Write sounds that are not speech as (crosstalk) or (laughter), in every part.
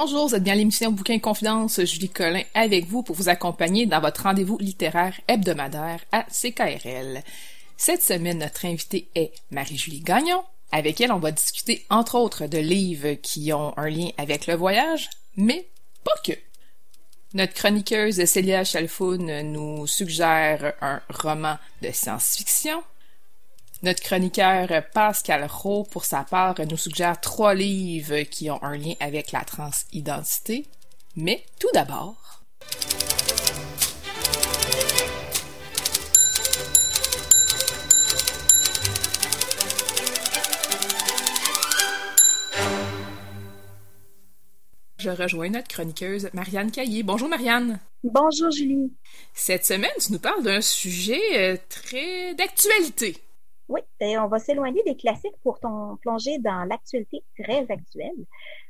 Bonjour, vous êtes bien l'émission Bouquin Confidence, Julie Collin avec vous pour vous accompagner dans votre rendez-vous littéraire hebdomadaire à CKRL. Cette semaine, notre invitée est Marie-Julie Gagnon, avec elle on va discuter entre autres de livres qui ont un lien avec le voyage, mais pas que. Notre chroniqueuse Célia Chalfoun nous suggère un roman de science-fiction, notre chroniqueur Pascal Rowe, pour sa part, nous suggère trois livres qui ont un lien avec la transidentité. Mais tout d'abord... Je rejoins notre chroniqueuse Marianne Caillé. Bonjour Marianne. Bonjour Julie. Cette semaine, tu nous parles d'un sujet euh, très d'actualité. Oui, on va s'éloigner des classiques pour ton plonger dans l'actualité très actuelle.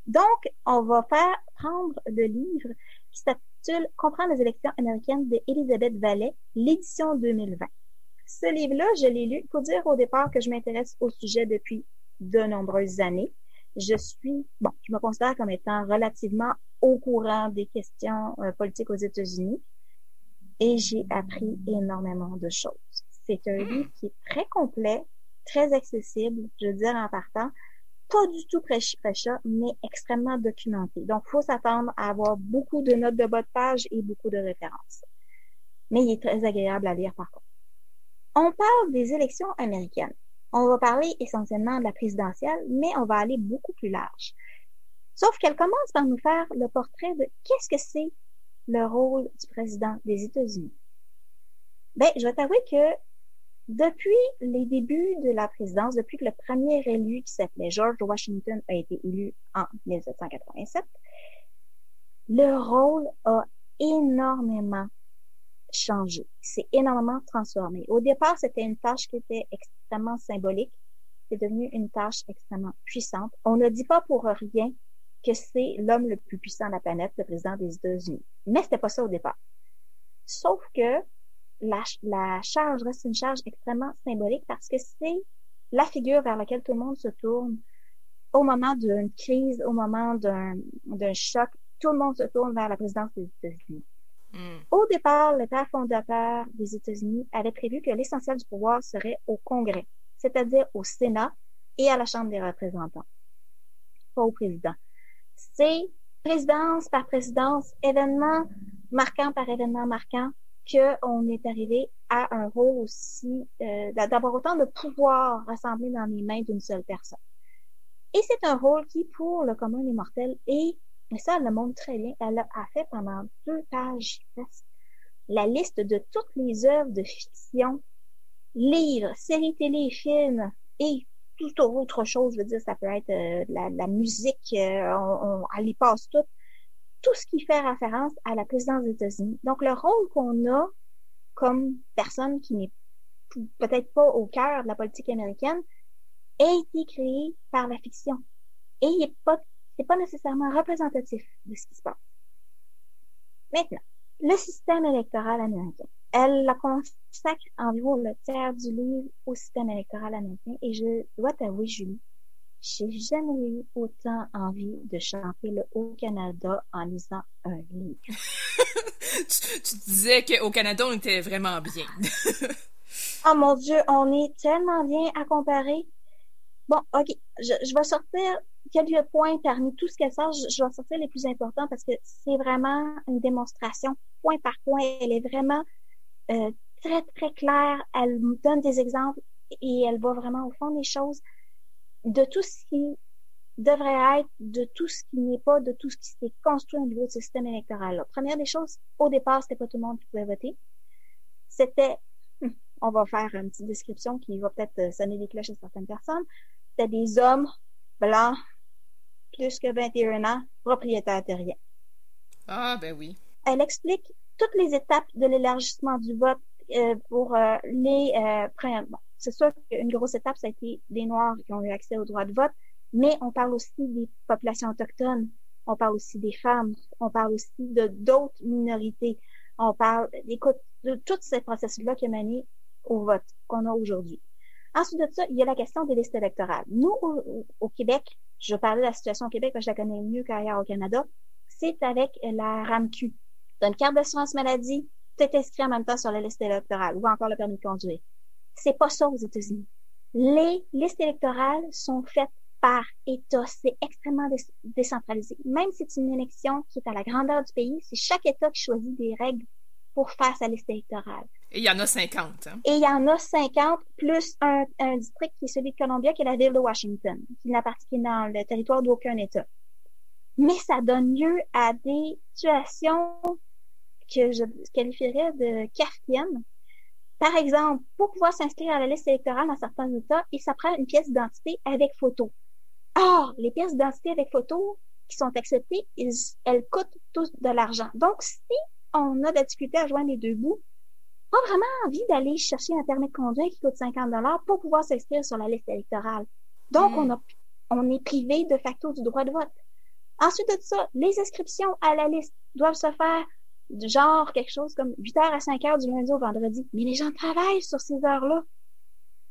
Donc, on va faire prendre le livre qui s'intitule Comprendre les élections américaines d'Elisabeth Vallet, l'édition 2020. Ce livre-là, je l'ai lu. pour dire au départ que je m'intéresse au sujet depuis de nombreuses années. Je suis, bon, je me considère comme étant relativement au courant des questions euh, politiques aux États-Unis et j'ai appris énormément de choses. C'est un livre qui est très complet, très accessible, je veux dire en partant, pas du tout prêchi-prêcha, mais extrêmement documenté. Donc, il faut s'attendre à avoir beaucoup de notes de bas de page et beaucoup de références. Mais il est très agréable à lire par contre. On parle des élections américaines. On va parler essentiellement de la présidentielle, mais on va aller beaucoup plus large. Sauf qu'elle commence par nous faire le portrait de qu'est-ce que c'est le rôle du président des États-Unis. Ben, je vais t'avouer que depuis les débuts de la présidence, depuis que le premier élu qui s'appelait George Washington a été élu en 1787, le rôle a énormément changé. C'est énormément transformé. Au départ, c'était une tâche qui était extrêmement symbolique. C'est devenu une tâche extrêmement puissante. On ne dit pas pour rien que c'est l'homme le plus puissant de la planète, le président des États-Unis. Mais c'était pas ça au départ. Sauf que la, charge reste une charge extrêmement symbolique parce que c'est la figure vers laquelle tout le monde se tourne au moment d'une crise, au moment d'un choc. Tout le monde se tourne vers la présidence des États-Unis. Hmm. Au départ, le père fondateur des États-Unis avait prévu que l'essentiel du pouvoir serait au Congrès, c'est-à-dire au Sénat et à la Chambre des représentants, pas au président. C'est présidence par présidence, événement marquant par événement marquant, qu'on est arrivé à un rôle aussi, euh, d'avoir autant de pouvoir rassemblé dans les mains d'une seule personne. Et c'est un rôle qui, pour le commun des mortels, est, et ça, elle le montre très bien, elle a fait pendant deux pages la liste de toutes les œuvres de fiction, livres, séries télé, films et toute autre chose. Je veux dire, ça peut être euh, la, musique, euh, on, elle y passe tout tout ce qui fait référence à la présidence des États-Unis. Donc, le rôle qu'on a comme personne qui n'est peut-être pas au cœur de la politique américaine a été créé par la fiction. Et il n'est pas, pas nécessairement représentatif de ce qui se passe. Maintenant, le système électoral américain. Elle consacre environ le tiers du livre au système électoral américain et je dois t'avouer, Julie, j'ai jamais eu autant envie de chanter le Haut-Canada en lisant un livre. (laughs) tu, disais qu'au Canada, on était vraiment bien. oh (laughs) mon Dieu, on est tellement bien à comparer. Bon, ok, je, vais sortir quelques points parmi tout ce qu'elle sort. Je, vais sortir les plus importants parce que c'est vraiment une démonstration point par point. Elle est vraiment euh, très, très claire. Elle nous donne des exemples et elle va vraiment au fond des choses de tout ce qui devrait être, de tout ce qui n'est pas, de tout ce qui s'est construit au niveau du système électoral. La première des choses, au départ, c'était pas tout le monde qui pouvait voter. C'était, (laughs) on va faire une petite description qui va peut-être euh, sonner des cloches à certaines personnes. C'était des hommes blancs, plus que 21 ans, propriétaires terriens. Ah, ben oui. Elle explique toutes les étapes de l'élargissement du vote pour euh, les euh, c'est sûr qu'une grosse étape, ça a été des Noirs qui ont eu accès au droit de vote, mais on parle aussi des populations autochtones, on parle aussi des femmes, on parle aussi de d'autres minorités, on parle, écoute, de tout ces processus-là qui ont mené au vote qu'on a aujourd'hui. Ensuite de ça, il y a la question des listes électorales. Nous, au, Québec, je parlais de la situation au Québec, parce que je la connais mieux qu'ailleurs au Canada, c'est avec la RAMQ. Tu une carte d'assurance maladie, tu es inscrit en même temps sur la liste électorale ou encore le permis de conduire. C'est pas ça aux États-Unis. Les listes électorales sont faites par État. C'est extrêmement décentralisé. Même si c'est une élection qui est à la grandeur du pays, c'est chaque État qui choisit des règles pour faire sa liste électorale. Et il y en a 50. Hein? Et il y en a 50, plus un, district qui est celui de Columbia, qui est la ville de Washington, qui n'appartient dans le territoire d'aucun État. Mais ça donne lieu à des situations que je qualifierais de kafkiennes, par exemple, pour pouvoir s'inscrire à la liste électorale dans certains États, il s'apprend une pièce d'identité avec photo. Or, les pièces d'identité avec photo qui sont acceptées, elles coûtent tous de l'argent. Donc, si on a de la difficulté à joindre les deux bouts, pas vraiment envie d'aller chercher un permis de conduire qui coûte 50 dollars pour pouvoir s'inscrire sur la liste électorale. Donc, hmm. on, a, on est privé de facto du droit de vote. Ensuite de ça, les inscriptions à la liste doivent se faire genre quelque chose comme 8h à 5h du lundi au vendredi. Mais les gens travaillent sur ces heures-là.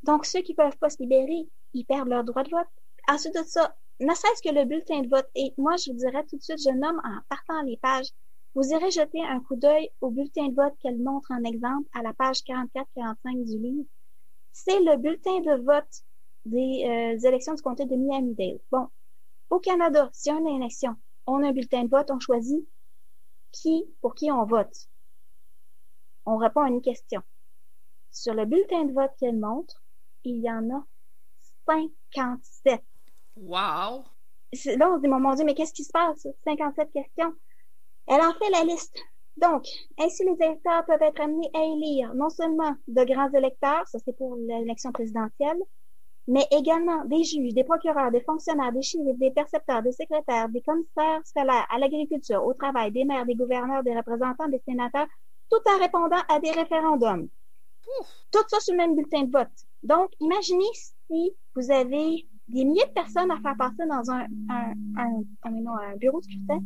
Donc, ceux qui peuvent pas se libérer, ils perdent leur droit de vote. Ensuite de ça, ne serait-ce que le bulletin de vote. Et moi, je vous dirais tout de suite, je nomme en partant les pages. Vous irez jeter un coup d'œil au bulletin de vote qu'elle montre en exemple à la page 44-45 du livre. C'est le bulletin de vote des euh, élections du comté de Miami-Dade. Bon, au Canada, si on a une élection, on a un bulletin de vote, on choisit qui, pour qui on vote. On répond à une question. Sur le bulletin de vote qu'elle montre, il y en a 57. Wow! Là, on se dit, mon Dieu, mais qu'est-ce qui se passe? 57 questions. Elle en fait la liste. Donc, ainsi les électeurs peuvent être amenés à élire non seulement de grands électeurs, ça c'est pour l'élection présidentielle, mais également des juges, des procureurs, des fonctionnaires, des shérifs, des percepteurs, des secrétaires, des commissaires scolaires, à l'agriculture, au travail, des maires, des gouverneurs, des représentants, des sénateurs, tout en répondant à des référendums. Tout ça sur le même bulletin de vote. Donc, imaginez si vous avez des milliers de personnes à faire passer dans un, un, un, un, bureau de scrutin,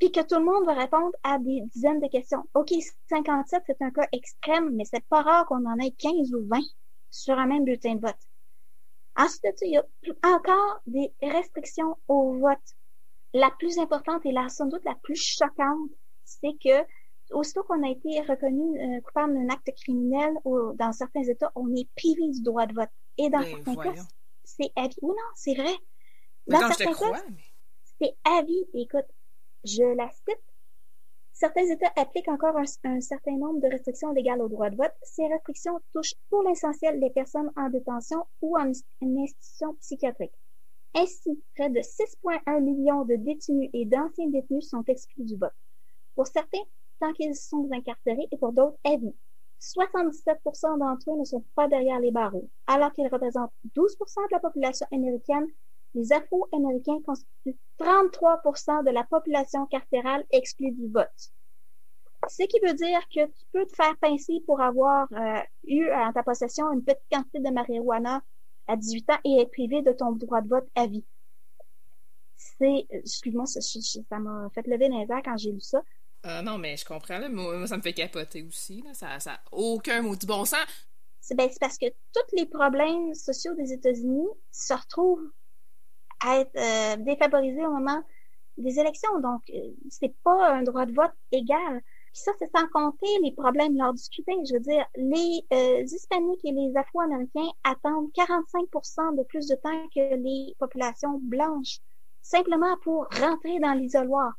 puis que tout le monde va répondre à des dizaines de questions. OK, 57, c'est un cas extrême, mais c'est pas rare qu'on en ait 15 ou 20 sur un même bulletin de vote. Ensuite, il y a (clears throat) encore des restrictions au vote. La plus importante et la, sans doute la plus choquante, c'est que aussitôt qu'on a été reconnu euh, coupable d'un acte criminel ou dans certains États, on est privé du droit de vote. Et dans ben, certains cas, c'est avis. Oui, non, c'est vrai. Dans certains cas, c'est avis. Écoute, je la cite Certains États appliquent encore un, certain nombre de restrictions légales au droit de vote. Ces restrictions touchent pour l'essentiel les personnes en détention ou en institution psychiatrique. Ainsi, près de 6,1 millions de détenus et d'anciens détenus sont exclus du vote. Pour certains, tant qu'ils sont incarcérés et pour d'autres, à vie. 77% d'entre eux ne sont pas derrière les barreaux, alors qu'ils représentent 12% de la population américaine les Afro-Américains constituent 33% de la population carcérale exclue du vote. Ce qui veut dire que tu peux te faire pincer pour avoir euh, eu en ta possession une petite quantité de marijuana à 18 ans et être privé de ton droit de vote à vie. C'est, excuse-moi, ça, m'a fait lever les airs quand j'ai lu ça. Euh, non, mais je comprends, là. Moi, ça me fait capoter aussi, là. Ça, ça aucun maudit bon sens. C'est, ben, c'est parce que tous les problèmes sociaux des États-Unis se retrouvent être euh, défavorisés au moment des élections. Donc, euh, c'est pas un droit de vote égal. Puis ça, c'est sans compter les problèmes lors du scrutin. Je veux dire, les euh, Hispaniques et les Afro-Américains attendent 45% de plus de temps que les populations blanches, simplement pour rentrer dans l'isoloir.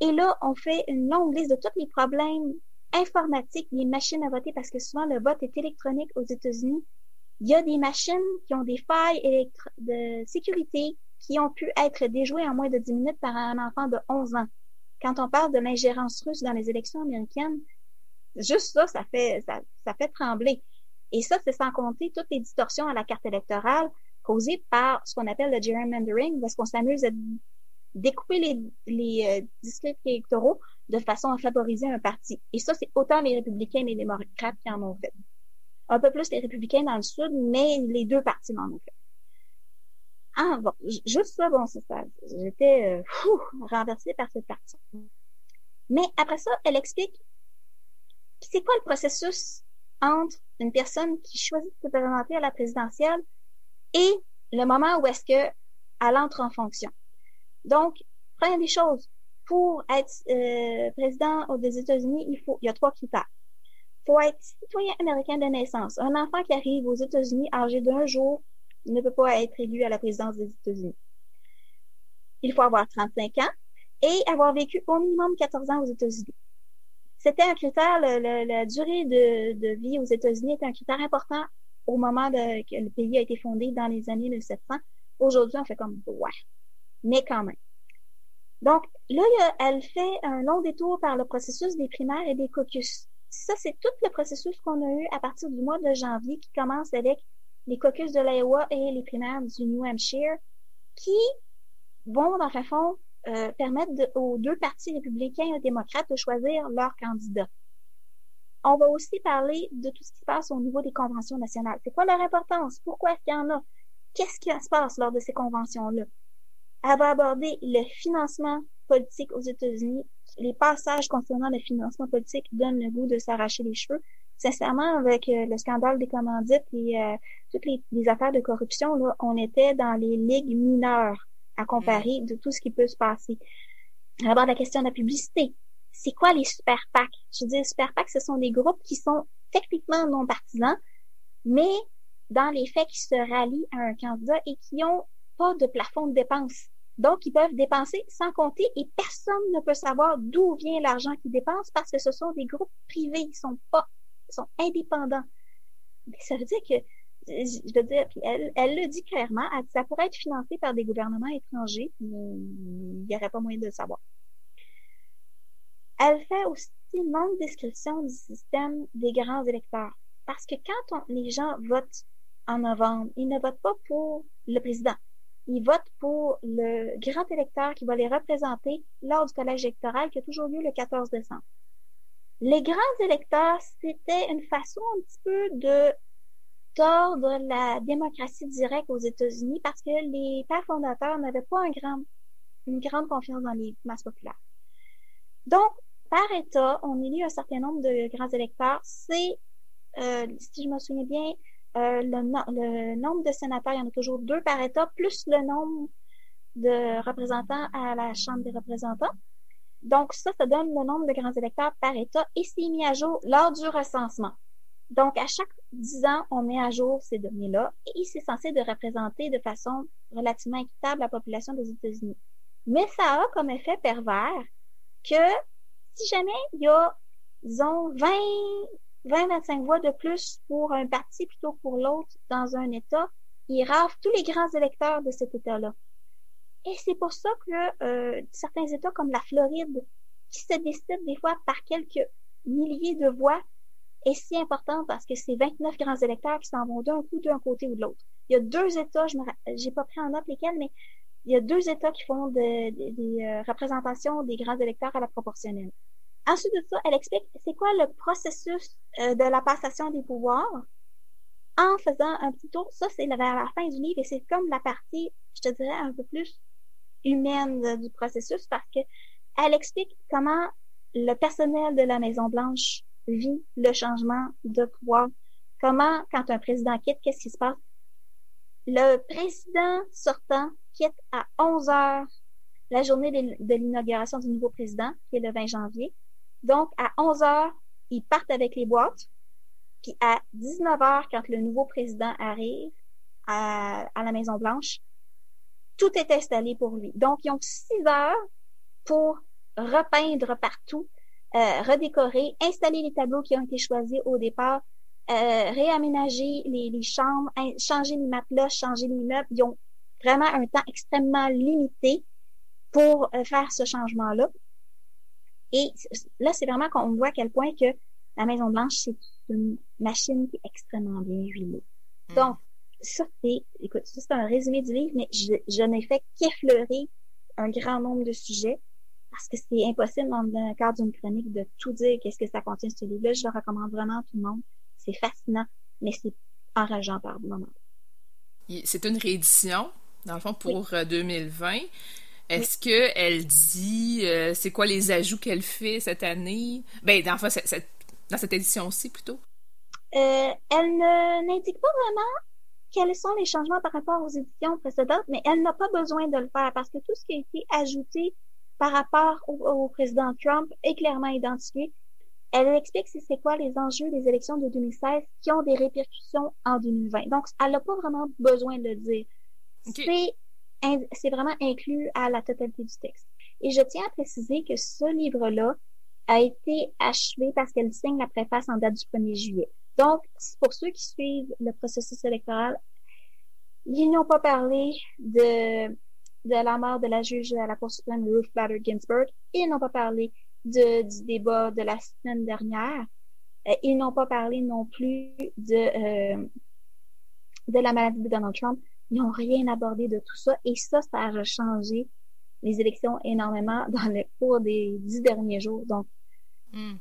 Et là, on fait une longue liste de tous les problèmes informatiques des machines à voter, parce que souvent le vote est électronique aux États-Unis. Il y a des machines qui ont des failles de sécurité qui ont pu être déjouées en moins de 10 minutes par un enfant de 11 ans. Quand on parle de l'ingérence russe dans les élections américaines, juste ça, ça fait, ça, ça fait trembler. Et ça, c'est sans compter toutes les distorsions à la carte électorale causées par ce qu'on appelle le gerrymandering, parce qu'on s'amuse à découper les, les euh, districts électoraux de façon à favoriser un parti. Et ça, c'est autant les républicains et les démocrates qui en ont fait. Un peu plus les républicains dans le sud, mais les deux partis en ont fait. Ah, bon, juste ça, bon, c'est ça. J'étais euh, renversée par cette partie. Mais après ça, elle explique c'est quoi le processus entre une personne qui choisit de se présenter à la présidentielle et le moment où est-ce que elle entre en fonction? Donc, première des choses, pour être euh, président des États-Unis, il faut, il y a trois critères. Il faut être citoyen américain de naissance. Un enfant qui arrive aux États-Unis âgé d'un jour ne peut pas être élu à la présidence des États-Unis. Il faut avoir 35 ans et avoir vécu au minimum 14 ans aux États-Unis. C'était un critère, la durée de, vie aux États-Unis était un critère important au moment de, que le pays a été fondé dans les années 1700. Aujourd'hui, on fait comme, ouais, mais quand même. Donc, là, elle fait un long détour par le processus des primaires et des caucus. Ça, c'est tout le processus qu'on a eu à partir du mois de janvier qui commence avec les caucus de l'Iowa et les primaires du New Hampshire qui vont, dans le fond, euh, permettre aux deux partis républicains et démocrates de choisir leur candidat. On va aussi parler de tout ce qui se passe au niveau des conventions nationales. C'est quoi leur importance? Pourquoi est-ce qu'il y en a? Qu'est-ce qui se passe lors de ces conventions-là? Elle va aborder le financement politique aux États-Unis. Les passages concernant le financement politique donnent le goût de s'arracher les cheveux. Sincèrement, avec euh, le scandale des commandites et euh, toutes les, affaires de corruption, là, on était dans les ligues mineures à comparer de tout ce qui peut se passer. D'abord, la question de la publicité. C'est quoi les super PAC? Je veux dire, super PAC, ce sont des groupes qui sont techniquement non partisans, mais dans les faits qui se rallient à un candidat et qui ont pas de plafond de dépenses. Donc, ils peuvent dépenser sans compter et personne ne peut savoir d'où vient l'argent qu'ils dépensent parce que ce sont des groupes privés, ils sont pas, ils sont indépendants. Mais ça veut dire que, je veux dire, elle, elle le dit clairement, ça pourrait être financé par des gouvernements étrangers, mais il n'y aurait pas moyen de le savoir. Elle fait aussi une longue description du système des grands électeurs. Parce que quand les gens votent en novembre, ils ne votent pas pour le président ils votent pour le grand électeur qui va les représenter lors du collège électoral qui a toujours lieu le 14 décembre. Les grands électeurs, c'était une façon un petit peu de tordre la démocratie directe aux États-Unis parce que les pères fondateurs n'avaient pas une grande confiance dans les masses populaires. Donc, par État, on élit un certain nombre de grands électeurs. C'est, euh, si je me souviens bien, euh, le, nombre de sénateurs, il y en a toujours deux par État, plus le nombre de représentants à la Chambre des représentants. Donc, ça, ça donne le nombre de grands électeurs par État et c'est mis à jour lors du recensement. Donc, à chaque dix ans, on met à jour ces données-là et c'est censé de représenter de façon relativement équitable la population des États-Unis. Mais ça a comme effet pervers que si jamais il y a, disons, 20 20-25 voix de plus pour un parti plutôt que pour l'autre dans un État, il rave tous les grands électeurs de cet État-là. Et c'est pour ça que euh, certains États comme la Floride, qui se décident des fois par quelques milliers de voix, est si important parce que c'est 29 grands électeurs qui s'en vont d'un coup d'un côté ou de l'autre. Il y a deux États, je n'ai pas pris en note lesquels, mais il y a deux États qui font des euh, représentations des grands électeurs à la proportionnelle. Ensuite de ça, elle explique c'est quoi le processus euh, de la passation des pouvoirs en faisant un petit tour. Ça, c'est vers la fin du livre et c'est comme la partie, je te dirais, un peu plus humaine du processus parce que elle explique comment le personnel de la Maison Blanche vit le changement de pouvoir. Comment, quand un président quitte, qu'est-ce qui se passe? Le président sortant quitte à 11 heures la journée de l'inauguration du nouveau président, qui est le 20 janvier. Donc, à 11 heures, ils partent avec les boîtes. Puis à 19 heures, quand le nouveau président arrive à, à la Maison-Blanche, tout est installé pour lui. Donc, ils ont 6 heures pour repeindre partout, euh, redécorer, installer les tableaux qui ont été choisis au départ, euh, réaménager les, les chambres, changer les matelas, changer les meubles. Ils ont vraiment un temps extrêmement limité pour euh, faire ce changement-là. Et là, c'est vraiment qu'on voit à quel point que la Maison Blanche, c'est une machine qui est extrêmement bien huilée. Hmm. Donc, ça, c'est, écoute, ça, c'est un résumé du livre, mais je, je n'ai fait qu'effleurer un grand nombre de sujets parce que c'est impossible dans le cadre d'une chronique de tout dire qu'est-ce que ça contient ce livre-là. Je le recommande vraiment à tout le monde. C'est fascinant, mais c'est enrageant par moments. C'est une réédition, dans le fond, pour 2020. Euh, Est-ce que qu'elle dit euh, c'est quoi les ajouts qu'elle fait cette année? Ben, dans, dans cette édition-ci, plutôt. Euh, elle n'indique pas vraiment quels sont les changements par rapport aux éditions précédentes, mais elle n'a pas besoin de le faire parce que tout ce qui a été ajouté par rapport au, président Trump est clairement identifié. Elle explique c'est quoi les enjeux des élections de 2016 qui ont des répercussions en 2020. Donc, elle n'a pas vraiment besoin de le dire. C'est vraiment inclus à la totalité du texte. Et je tiens à préciser que ce livre-là a été achevé parce qu'elle signe la préface en date du 1er juillet. Donc, pour ceux qui suivent le processus électoral, ils n'ont pas parlé de, de la mort de la juge à la Cour suprême Ruth Bader Ginsburg. Ils n'ont pas parlé de, du débat de la semaine dernière. Euh, ils n'ont pas parlé non plus de, euh, de la maladie de Donald Trump. Ils n'ont rien abordé de tout ça. Et ça, ça a changé les élections énormément dans le cours des dix derniers jours. Donc, hmm.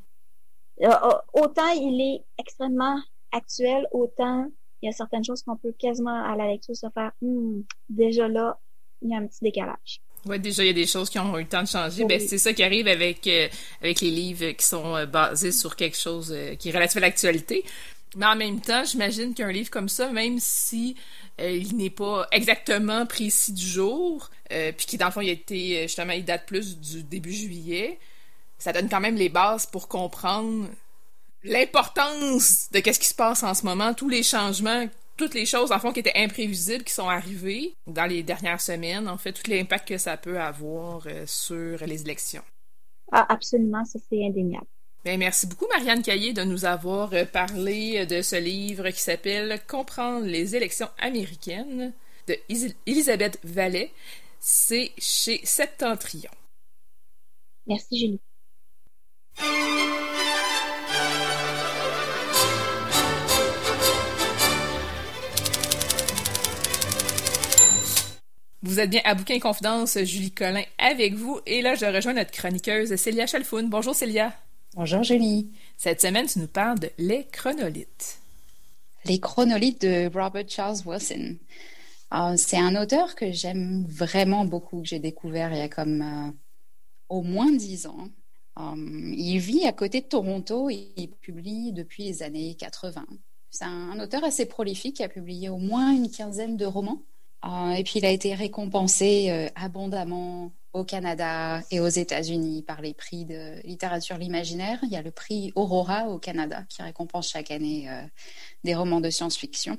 Euh, euh, autant il est extrêmement actuel, autant il y a certaines choses qu'on peut quasiment à la lecture se faire hmm, déjà là, il y a un petit décalage. Oui, déjà, il y a des choses qui ont eu le temps de changer. Ben, c'est ça qui arrive avec, euh, avec les livres qui sont basés sur quelque chose qui est relatif à l'actualité. Mais en même temps, j'imagine qu'un livre comme ça, même si il n'est pas exactement précis du jour, puis qui, dans le fond, il a été, justement, il date plus du début juillet, ça donne quand même les bases pour comprendre l'importance de qu'est-ce qui se passe en ce moment, tous les changements, toutes les choses en fond qui étaient imprévisibles qui sont arrivées dans les dernières semaines, en fait, tout l'impact que ça peut avoir euh, sur les élections. Ah, absolument, ça c'est indéniable. Bien, merci beaucoup, Marianne Caillé, de nous avoir euh, parlé de ce livre qui s'appelle Comprendre les élections américaines de Elisabeth Vallet. C'est chez Septentrion. Merci, Julie. Vous êtes bien à Bouquin Confidence, Julie Collin avec vous. Et là, je rejoins notre chroniqueuse Célia Chalfoun. Bonjour Célia. Bonjour Julie. Cette semaine, tu nous parles de Les Chronolithes. Les Chronolithes de Robert Charles Wilson. Euh, c'est un auteur que j'aime vraiment beaucoup, que j'ai découvert il y a comme euh, au moins dix ans. Um, il vit à côté de Toronto et il publie depuis les années 80. C'est un, auteur assez prolifique qui a publié au moins une quinzaine de romans. Uh, et puis il a été récompensé euh, abondamment au Canada et aux États-Unis par les prix de littérature l'imaginaire. Il y a le prix Aurora au Canada qui récompense chaque année euh, des romans de science-fiction.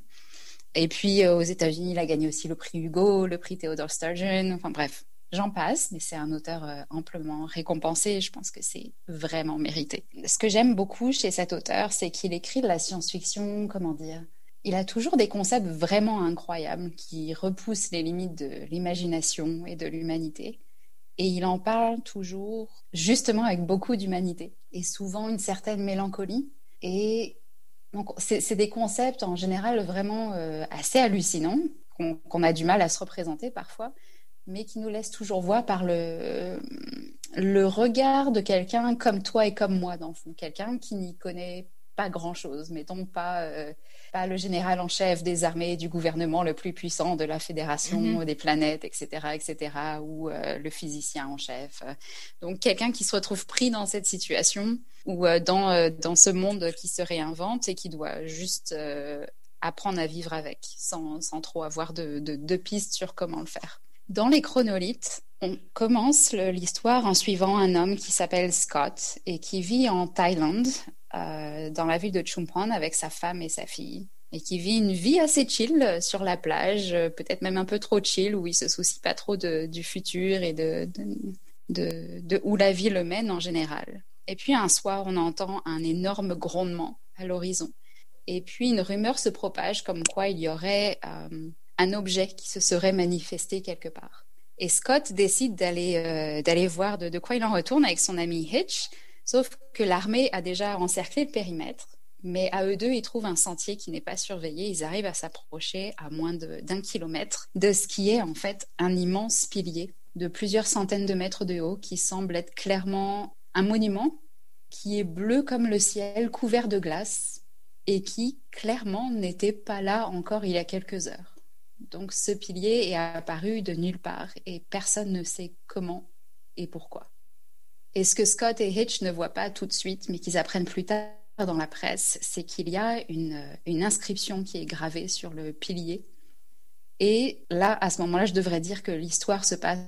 Et puis euh, aux États-Unis, il a gagné aussi le prix Hugo, le prix Theodore Sturgeon. Enfin bref, J'en passe, mais c'est un auteur euh, amplement récompensé. Je pense que c'est vraiment mérité. Ce que j'aime beaucoup chez cet auteur, c'est qu'il écrit de la science-fiction, comment dire Il a toujours des concepts vraiment incroyables qui repoussent les limites de l'imagination et de l'humanité. Et il en parle toujours justement avec beaucoup d'humanité et souvent une certaine mélancolie. Et donc, c'est des concepts en général vraiment euh, assez hallucinants qu'on a du mal à se représenter parfois mais qui nous laisse toujours voir par le, le regard de quelqu'un comme toi et comme moi, dans le fond. Quelqu'un qui n'y connaît pas grand-chose, mettons pas, euh, pas le général en chef des armées du gouvernement le plus puissant de la Fédération mm-hmm. des planètes, etc., etc., ou euh, le physicien en chef. Donc quelqu'un qui se retrouve pris dans cette situation ou euh, dans, dans ce monde qui se réinvente et qui doit juste apprendre à vivre avec, sans, sans trop avoir de, de, de pistes sur comment le faire. Dans les chronolithes, on commence l'histoire en suivant un homme qui s'appelle Scott et qui vit en Thaïlande, euh, dans la ville de Chumphon, avec sa femme et sa fille. Et qui vit une vie assez chill sur la plage, peut-être même un peu trop chill, où il se soucie pas trop du futur et de, où la vie le mène en général. Et puis un soir, on entend un énorme grondement à l'horizon. Et puis une rumeur se propage comme quoi il y aurait euh, un objet qui se serait manifesté quelque part. Et Scott décide d'aller euh, d'aller voir de, quoi il en retourne avec son ami Hitch, sauf que l'armée a déjà encerclé le périmètre. Mais à eux deux, ils trouvent un sentier qui n'est pas surveillé. Ils arrivent à s'approcher à moins d'un kilomètre de ce qui est en fait un immense pilier de plusieurs centaines de mètres de haut qui semble être clairement un monument qui est bleu comme le ciel, couvert de glace et qui clairement n'était pas là encore il y a quelques heures. Donc ce pilier est apparu de nulle part et personne ne sait comment et pourquoi. Et ce que Scott et Hitch ne voient pas tout de suite, mais qu'ils apprennent plus tard dans la presse, c'est qu'il y a une, une, inscription qui est gravée sur le pilier. Et là, à ce moment-là, je devrais dire que l'histoire se passe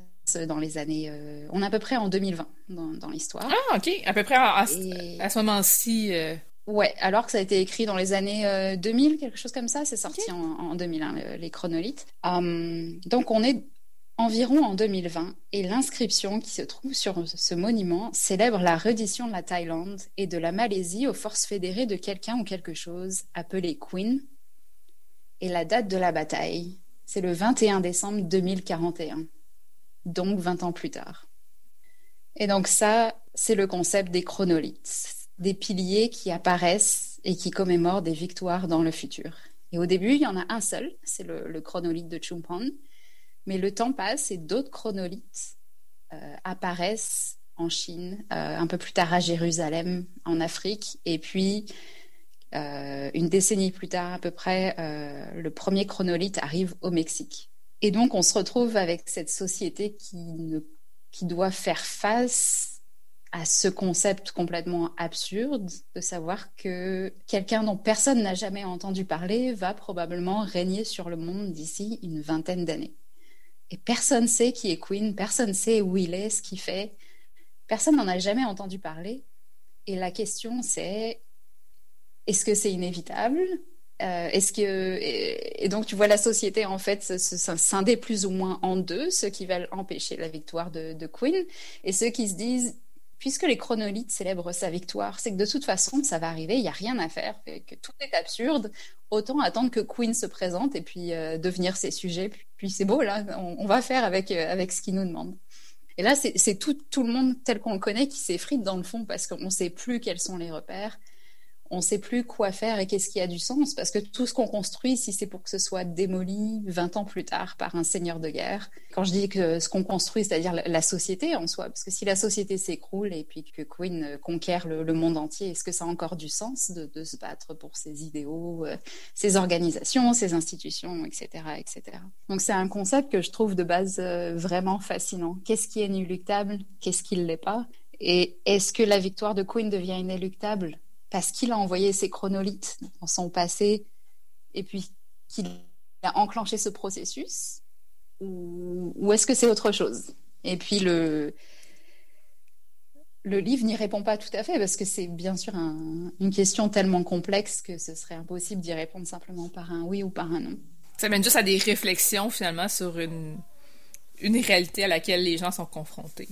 dans les années... Euh, on est à peu près en 2020 dans, l'histoire. Ah, ok. À peu près à, ce moment-ci... Euh, Ouais, alors que ça a été écrit dans les années 2000, euh, quelque chose comme ça, c'est sorti en, 2001, les chronolithes. Hum, donc on est environ en 2020 et l'inscription qui se trouve sur ce monument célèbre la reddition de la Thaïlande et de la Malaisie aux forces fédérées de quelqu'un ou quelque chose appelé Queen. Et la date de la bataille, c'est le 21 décembre 2041, donc 20 ans plus tard. Et donc ça, c'est le concept des chronolithes des piliers qui apparaissent et qui commémorent des victoires dans le futur. Et au début, il y en a un seul, c'est le, chronolithe de Chumpon. Mais le temps passe et d'autres chronolithes euh, apparaissent en Chine, euh, un peu plus tard à Jérusalem, en Afrique, et puis euh, une décennie plus tard à peu près, le premier chronolithe arrive au Mexique. Et donc on se retrouve avec cette société qui doit faire face à ce concept complètement absurde de savoir que quelqu'un dont personne n'a jamais entendu parler va probablement régner sur le monde d'ici une vingtaine d'années. Et personne ne sait qui est Queen, personne ne sait où il est, ce qu'il fait. Personne n'en a jamais entendu parler. Et la question c'est est-ce que c'est inévitable? Euh, est-ce que et, donc tu vois la société en fait se, scinder plus ou moins en deux, ceux qui veulent empêcher la victoire de, de Queen et ceux qui se disent puisque les chronolithes célèbrent sa victoire, c'est que de toute façon, ça va arriver, il n'y a rien à faire, que tout est absurde. Autant attendre que Queen se présente et puis euh, devenir ses sujets. Puis, c'est beau, là, on, va faire avec, euh, avec ce qu'il nous demande. Et là, c'est tout le monde tel qu'on le connaît qui s'effrite dans le fond parce qu'on ne sait plus quels sont les repères on ne sait plus quoi faire et qu'est-ce qui a du sens, parce que tout ce qu'on construit, si c'est pour que ce soit démoli 20 ans plus tard par un seigneur de guerre, quand je dis que ce qu'on construit, c'est-à-dire la société en soi, parce que si la société s'écroule et puis que Queen conquiert le, monde entier, est-ce que ça a encore du sens de, se battre pour ses idéaux, euh, ses organisations, ses institutions, etc., etc. Donc c'est un concept que je trouve de base euh, vraiment fascinant. Qu'est-ce qui est inéluctable? Qu'est-ce qui ne l'est pas? Et est-ce que la victoire de Queen devient inéluctable? Parce qu'il a envoyé ses chronolithes dans son passé et puis qu'il a enclenché ce processus ou, est-ce que c'est autre chose? Et puis le, le livre n'y répond pas tout à fait parce que c'est bien sûr une question tellement complexe que ce serait impossible d'y répondre simplement par un oui ou par un non. Ça mène juste à des réflexions finalement sur une, une réalité à laquelle les gens sont confrontés.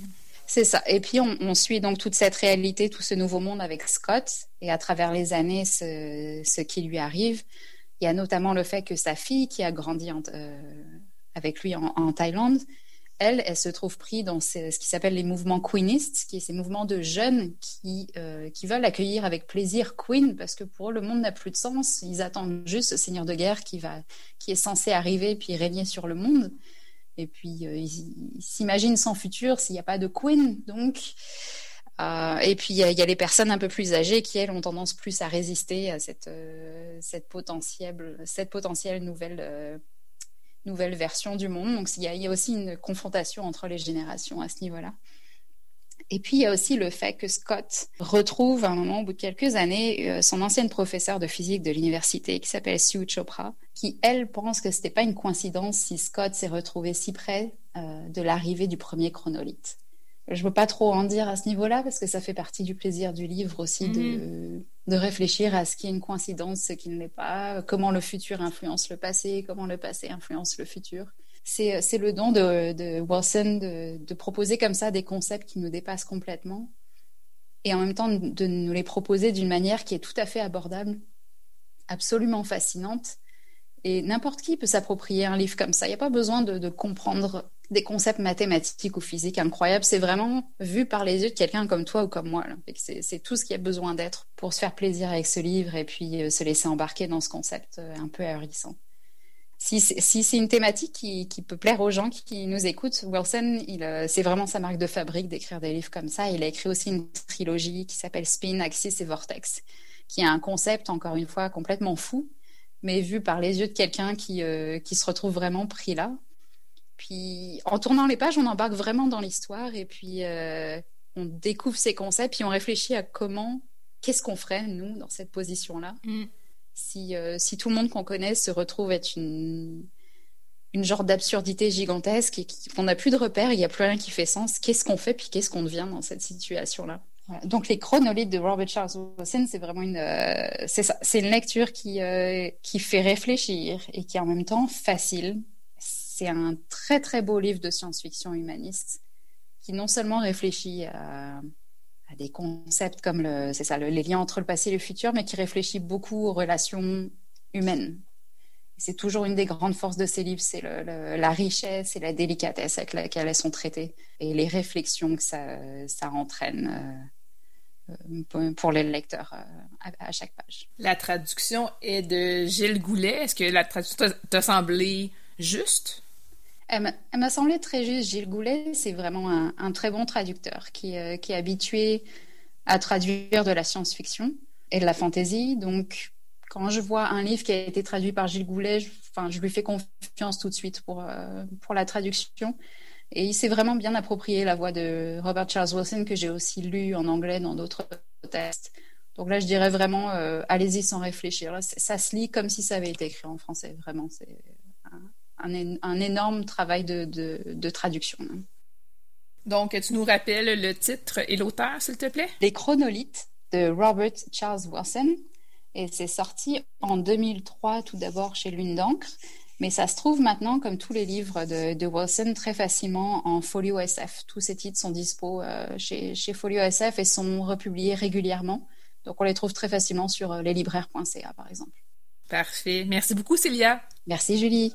C'est ça. Et puis on, suit donc toute cette réalité, tout ce nouveau monde avec Scott, et à travers les années, ce, qui lui arrive. Il y a notamment le fait que sa fille, qui a grandi euh, avec lui en, Thaïlande, elle, elle se trouve pris dans ce, qui s'appelle les mouvements queenistes, qui est ces mouvements de jeunes qui, euh, qui veulent accueillir avec plaisir Queen, parce que pour eux, le monde n'a plus de sens. Ils attendent juste ce seigneur de guerre qui, va, qui est censé arriver puis régner sur le monde. Et puis, euh, ils s'imaginent sans futur s'il n'y a pas de Queen. Donc, euh, et puis, il y, a les personnes un peu plus âgées qui, elles, ont tendance plus à résister à cette, euh, cette, potentielle, cette potentielle nouvelle, nouvelle version du monde. Donc, il y, y, a aussi une confrontation entre les générations à ce niveau-là. Et puis, il y a aussi le fait que Scott retrouve à un moment, au bout de quelques années, euh, son ancienne professeure de physique de l'université qui s'appelle Sue Chopra, qui, elle, pense que ce n'était pas une coïncidence si Scott s'est retrouvé si près de l'arrivée du premier chronolithe. Je ne veux pas trop en dire à ce niveau-là parce que ça fait partie du plaisir du livre aussi de, mhm. de, réfléchir à ce qui est une coïncidence, ce qui ne l'est pas, comment le futur influence le passé, comment le passé influence le futur. C'est le don de, Wilson de, proposer comme ça des concepts qui nous dépassent complètement et en même temps de nous les proposer d'une manière qui est tout à fait abordable, absolument fascinante. Et n'importe qui peut s'approprier un livre comme ça. Il n'y a pas besoin de, de comprendre des concepts mathématiques ou physiques incroyables. C'est vraiment vu par les yeux de quelqu'un comme toi ou comme moi. C'est tout ce qu'il y a besoin d'être pour se faire plaisir avec ce livre et puis euh, se laisser embarquer dans ce concept euh, un peu ahurissant. Si, c'est une thématique qui, peut plaire aux gens qui nous écoutent, Wilson, euh, c'est vraiment sa marque de fabrique d'écrire des livres comme ça. Il a écrit aussi une trilogie qui s'appelle Spin, Axis et Vortex, qui a un concept, encore une fois, complètement fou, mais vu par les yeux de quelqu'un qui, qui se retrouve vraiment pris là. Puis en tournant les pages, on embarque vraiment dans l'histoire et puis euh, on découvre ces concepts puis on réfléchit à comment, qu'est-ce qu'on ferait nous dans cette position-là. Mm. Si, euh, si tout le monde qu'on connaît se retrouve être une, une genre d'absurdité gigantesque et qu'on n'a plus de repères, il n'y a plus rien qui fait sens, qu'est-ce qu'on fait puis qu'est-ce qu'on devient dans cette situation-là? Donc les chronolithes de Robert Charles Wilson, c'est vraiment une, euh, c'est une lecture qui, qui fait réfléchir et qui est en même temps facile. C'est un très très beau livre de science-fiction humaniste qui non seulement réfléchit à, des concepts comme c'est ça, les liens entre le passé et le futur, mais qui réfléchit beaucoup aux relations humaines. C'est toujours une des grandes forces de ces livres, c'est la richesse et la délicatesse avec laquelle elles sont traitées et les réflexions que ça, ça entraîne. Euh, pour les lecteurs euh, à, chaque page. La traduction est de Gilles Goulet. Est-ce que la traduction t'a semblé juste? Elle m'a semblé très juste. Gilles Goulet, c'est vraiment un, très bon traducteur qui, euh, qui, est habitué à traduire de la science-fiction et de la fantasy. Donc, quand je vois un livre qui a été traduit par Gilles Goulet, je, enfin, je lui fais confiance tout de suite pour, euh, pour la traduction. Et il s'est vraiment bien approprié la voix de Robert Charles Wilson, que j'ai aussi lu en anglais dans d'autres textes. Donc là, je dirais vraiment, euh, allez-y sans réfléchir. ça se lit comme si ça avait été écrit en français. Vraiment, c'est un, énorme travail de, traduction. Donc, tu nous rappelles le titre et l'auteur, s'il te plaît? Les chronolithes de Robert Charles Wilson. Et c'est sorti en 2003, tout d'abord chez Lune d'encre. Mais ça se trouve maintenant, comme tous les livres de, Wilson, très facilement en folio SF. Tous ces titres sont dispo euh, chez, chez, Folio SF et sont republiés régulièrement. Donc on les trouve très facilement sur euh, leslibraires.ca, par exemple. Parfait. Merci beaucoup, Célia. Merci, Julie.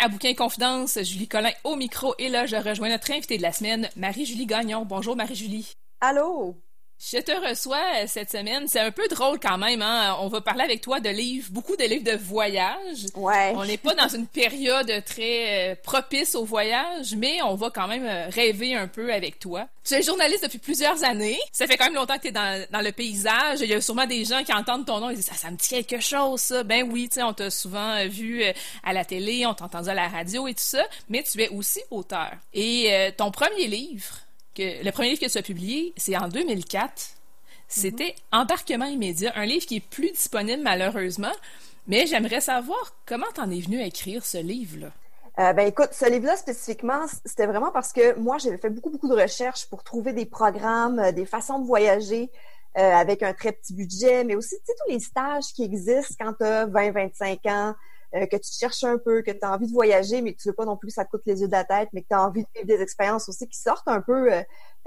À Bouquin Confidence, Julie Collin au micro et là je rejoins notre invitée de la semaine, Marie-Julie Gagnon. Bonjour Marie-Julie. Allô? Je te reçois euh, cette semaine. C'est un peu drôle quand même. Hein? On va parler avec toi de livres, beaucoup de livres de voyage. Ouais. On n'est pas dans une période très euh, propice au voyage, mais on va quand même euh, rêver un peu avec toi. Tu es journaliste depuis plusieurs années. Ça fait quand même longtemps que tu es dans, dans, le paysage. Il y a sûrement des gens qui entendent ton nom et disent ça, ça me dit quelque chose, ça. Ben oui, tu sais, on t'a souvent vu à la télé, on t'a entendu à la radio et tout ça, mais tu es aussi auteur. Et ton premier livre, le premier livre que tu as publié, c'est en 2004. C'était Embarquement immédiat, un livre qui est plus disponible malheureusement. Mais j'aimerais savoir comment t'en es venu à écrire ce livre-là? Euh, ben écoute, ce livre-là spécifiquement, c'était vraiment parce que moi, j'avais fait beaucoup, beaucoup de recherches pour trouver des programmes, euh, des façons de voyager euh, avec un très petit budget, mais aussi, tous les stages qui existent quand tu as 20, 25 ans, euh, que tu cherches un peu, que tu as envie de voyager, mais que tu veux pas non plus que ça te coûte les yeux de la tête, mais que tu as envie de vivre des expériences aussi qui sortent un peu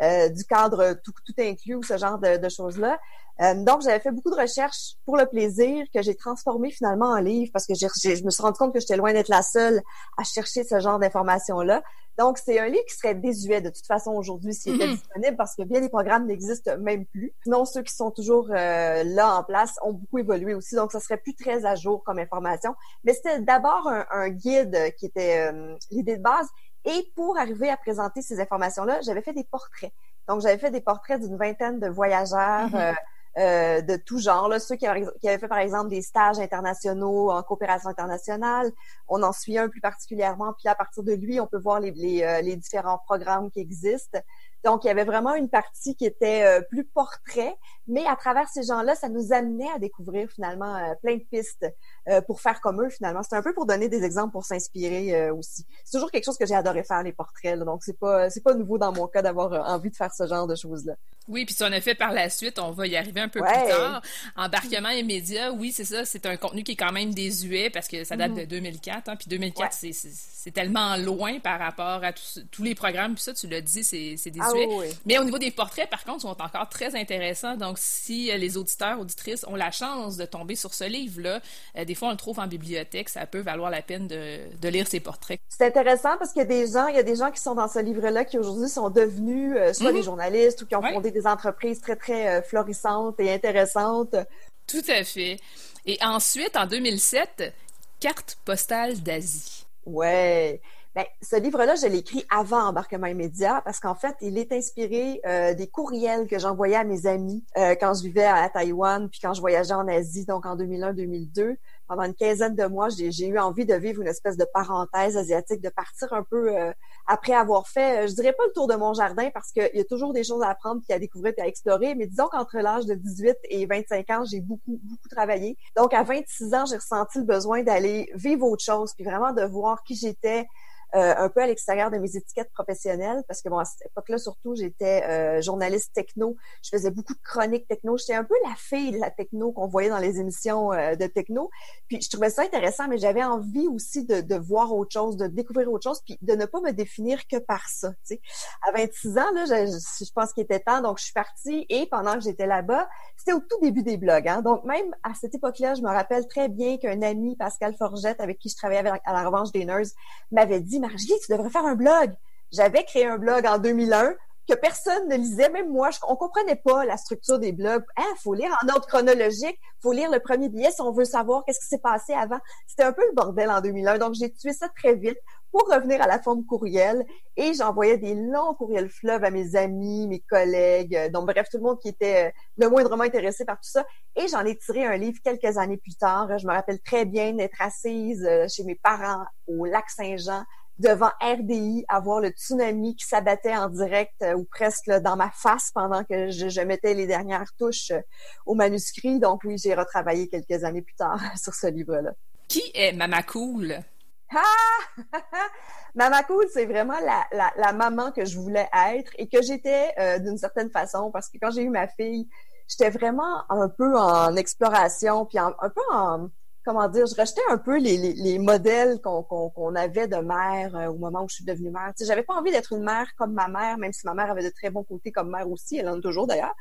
euh, du cadre tout, tout inclus ou ce genre de, de choses-là. Euh, donc, j'avais fait beaucoup de recherches pour le plaisir que j'ai transformé finalement en livre parce que je me suis rendu compte que j'étais loin d'être la seule à chercher ce genre d'informations-là. Donc, c'est un livre qui serait désuet de toute façon aujourd'hui s'il était mm-hmm. disponible parce que bien des programmes n'existent même plus. Non, ceux qui sont toujours euh, là en place ont beaucoup évolué aussi, donc ça serait plus très à jour comme information. Mais c'était d'abord un, guide qui était euh, l'idée de base. Et pour arriver à présenter ces informations-là, j'avais fait des portraits. Donc, j'avais fait des portraits d'une vingtaine de voyageurs. Mm-hmm. Euh, de tout genre. Là, ceux qui, avaient fait, par exemple, des stages internationaux en coopération internationale, on en suit un plus particulièrement. Puis à partir de lui, on peut voir les, les, euh, les différents programmes qui existent. Donc, il y avait vraiment une partie qui était euh, plus portrait, mais à travers ces gens-là, ça nous amenait à découvrir finalement euh, plein de pistes euh, pour faire comme eux finalement. C'est un peu pour donner des exemples pour s'inspirer aussi. C'est toujours quelque chose que j'ai adoré faire les portraits, donc c'est pas c'est pas nouveau dans mon cas d'avoir envie de faire ce genre de choses-là. Oui, puis si on a fait par la suite, on va y arriver un peu plus tard. Embarquement immédiat, oui, c'est ça, c'est un contenu qui est quand même désuet parce que ça date de 2004, hein, puis 2004, c'est tellement loin par rapport à tous les programmes, puis ça, tu l'as dit, c'est désuet. Ah mais au niveau des portraits, par contre, ils sont encore très intéressants. Donc, si euh, les auditeurs, auditrices ont la chance de tomber sur ce livre-là, euh, des fois, on le trouve en bibliothèque, ça peut valoir la peine de, lire ces portraits. C'est intéressant parce qu'il y a des gens, il y a des gens qui sont dans ce livre-là qui aujourd'hui sont devenus euh, soit mhm. des journalistes ou qui ont fondé des entreprises très, très florissantes et intéressantes. Tout à fait. Et ensuite, en 2007, carte postale d'Asie. Ouais. Ben, ce livre-là, je l'ai écrit avant Embarquement immédiat parce qu'en fait, il est inspiré euh, des courriels que j'envoyais à mes amis euh, quand je vivais à Taïwan, puis quand je voyageais en Asie, donc en 2001-2002 pendant une quinzaine de mois, j'ai eu envie de vivre une espèce de parenthèse asiatique, de partir un peu euh, après avoir fait, je dirais pas le tour de mon jardin parce qu'il y a toujours des choses à apprendre puis à découvrir et à explorer, mais disons qu'entre l'âge de 18 et 25 ans, j'ai beaucoup, beaucoup travaillé. Donc à 26 ans, j'ai ressenti le besoin d'aller vivre autre chose, puis vraiment de voir qui j'étais, euh, un peu à l'extérieur de mes étiquettes professionnelles, parce que bon, à cette époque-là, surtout, j'étais euh, journaliste techno. Je faisais beaucoup de chroniques techno. J'étais un peu la fille de la techno qu'on voyait dans les émissions euh, de techno. Puis je trouvais ça intéressant, mais j'avais envie aussi de, de, voir autre chose, de découvrir autre chose, puis de ne pas me définir que par ça. Tu sais. À 26 ans, là, je, je pense qu'il était temps, donc je suis partie. Et pendant que j'étais là-bas, c'était au tout début des blogs. Hein, donc même à cette époque-là, je me rappelle très bien qu'un ami, Pascal Forgette, avec qui je travaillais à la Revanche des Nerds, m'avait dit Margie, tu devrais faire un blog. J'avais créé un blog en 2001 que personne ne lisait, même moi, je, on comprenait pas la structure des blogs. Il hein, faut lire en ordre chronologique, faut lire le premier billet si on veut savoir qu'est-ce qui s'est passé avant. C'était un peu le bordel en 2001, donc j'ai tué ça très vite pour revenir à la forme courriel et j'envoyais des longs courriels fleuves à mes amis, mes collègues, donc bref, tout le monde qui était euh, le moindrement intéressé par tout ça. Et j'en ai tiré un livre quelques années plus tard. Je me rappelle très bien d'être assise euh, chez mes parents au lac Saint-Jean devant RDI à voir le tsunami qui s'abattait en direct euh, ou presque dans ma face pendant que je, mettais les dernières touches euh, au manuscrit. Donc oui, j'ai retravaillé quelques années plus tard (laughs) sur ce livre-là. Qui est Mama Cool? Ah! (laughs) Mama Cool, c'est vraiment la, la, maman que je voulais être et que j'étais euh, d'une certaine façon parce que quand j'ai eu ma fille, j'étais vraiment un peu en exploration puis un peu en comment dire, je rejetais un peu les, les, les modèles qu'on qu'on avait de mère euh, au moment où je suis devenue mère. Tu sais, j'avais pas envie d'être une mère comme ma mère, même si ma mère avait de très bons côtés comme mère aussi, elle en a toujours d'ailleurs.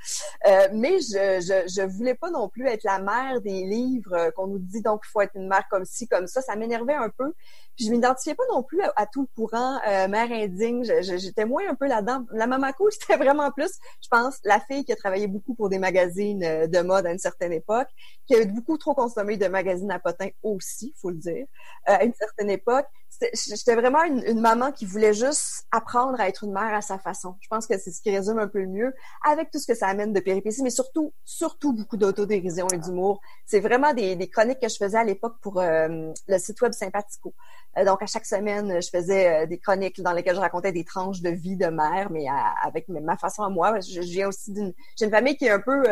Euh, mais je, je, je voulais pas non plus être la mère des livres euh, qu'on nous dit donc il faut être une mère comme ci, comme ça. Ça m'énervait un peu. Puis je m'identifiais pas non plus à, tout le courant euh, mère indigne. J'étais moins un peu là-dedans. La maman cool, (laughs) c'était vraiment plus, je pense, la fille qui a travaillé beaucoup pour des magazines de mode à une certaine époque, qui a beaucoup trop consommé de magazines à potins aussi, faut le dire, euh, à une certaine époque. J'étais vraiment une, maman qui voulait juste apprendre à être une mère à sa façon. Je pense que c'est ce qui résume un peu le mieux, avec tout ce que ça amène de péripéties, mais surtout, surtout beaucoup d'autodérision et d'humour. C'est vraiment des, chroniques que je faisais à l'époque pour euh, le site web Sympathico. Euh, donc, à chaque semaine, je faisais des chroniques dans lesquelles je racontais des tranches de vie de mère, mais avec ma façon à moi. Aussi. J'ai une famille qui est un peu...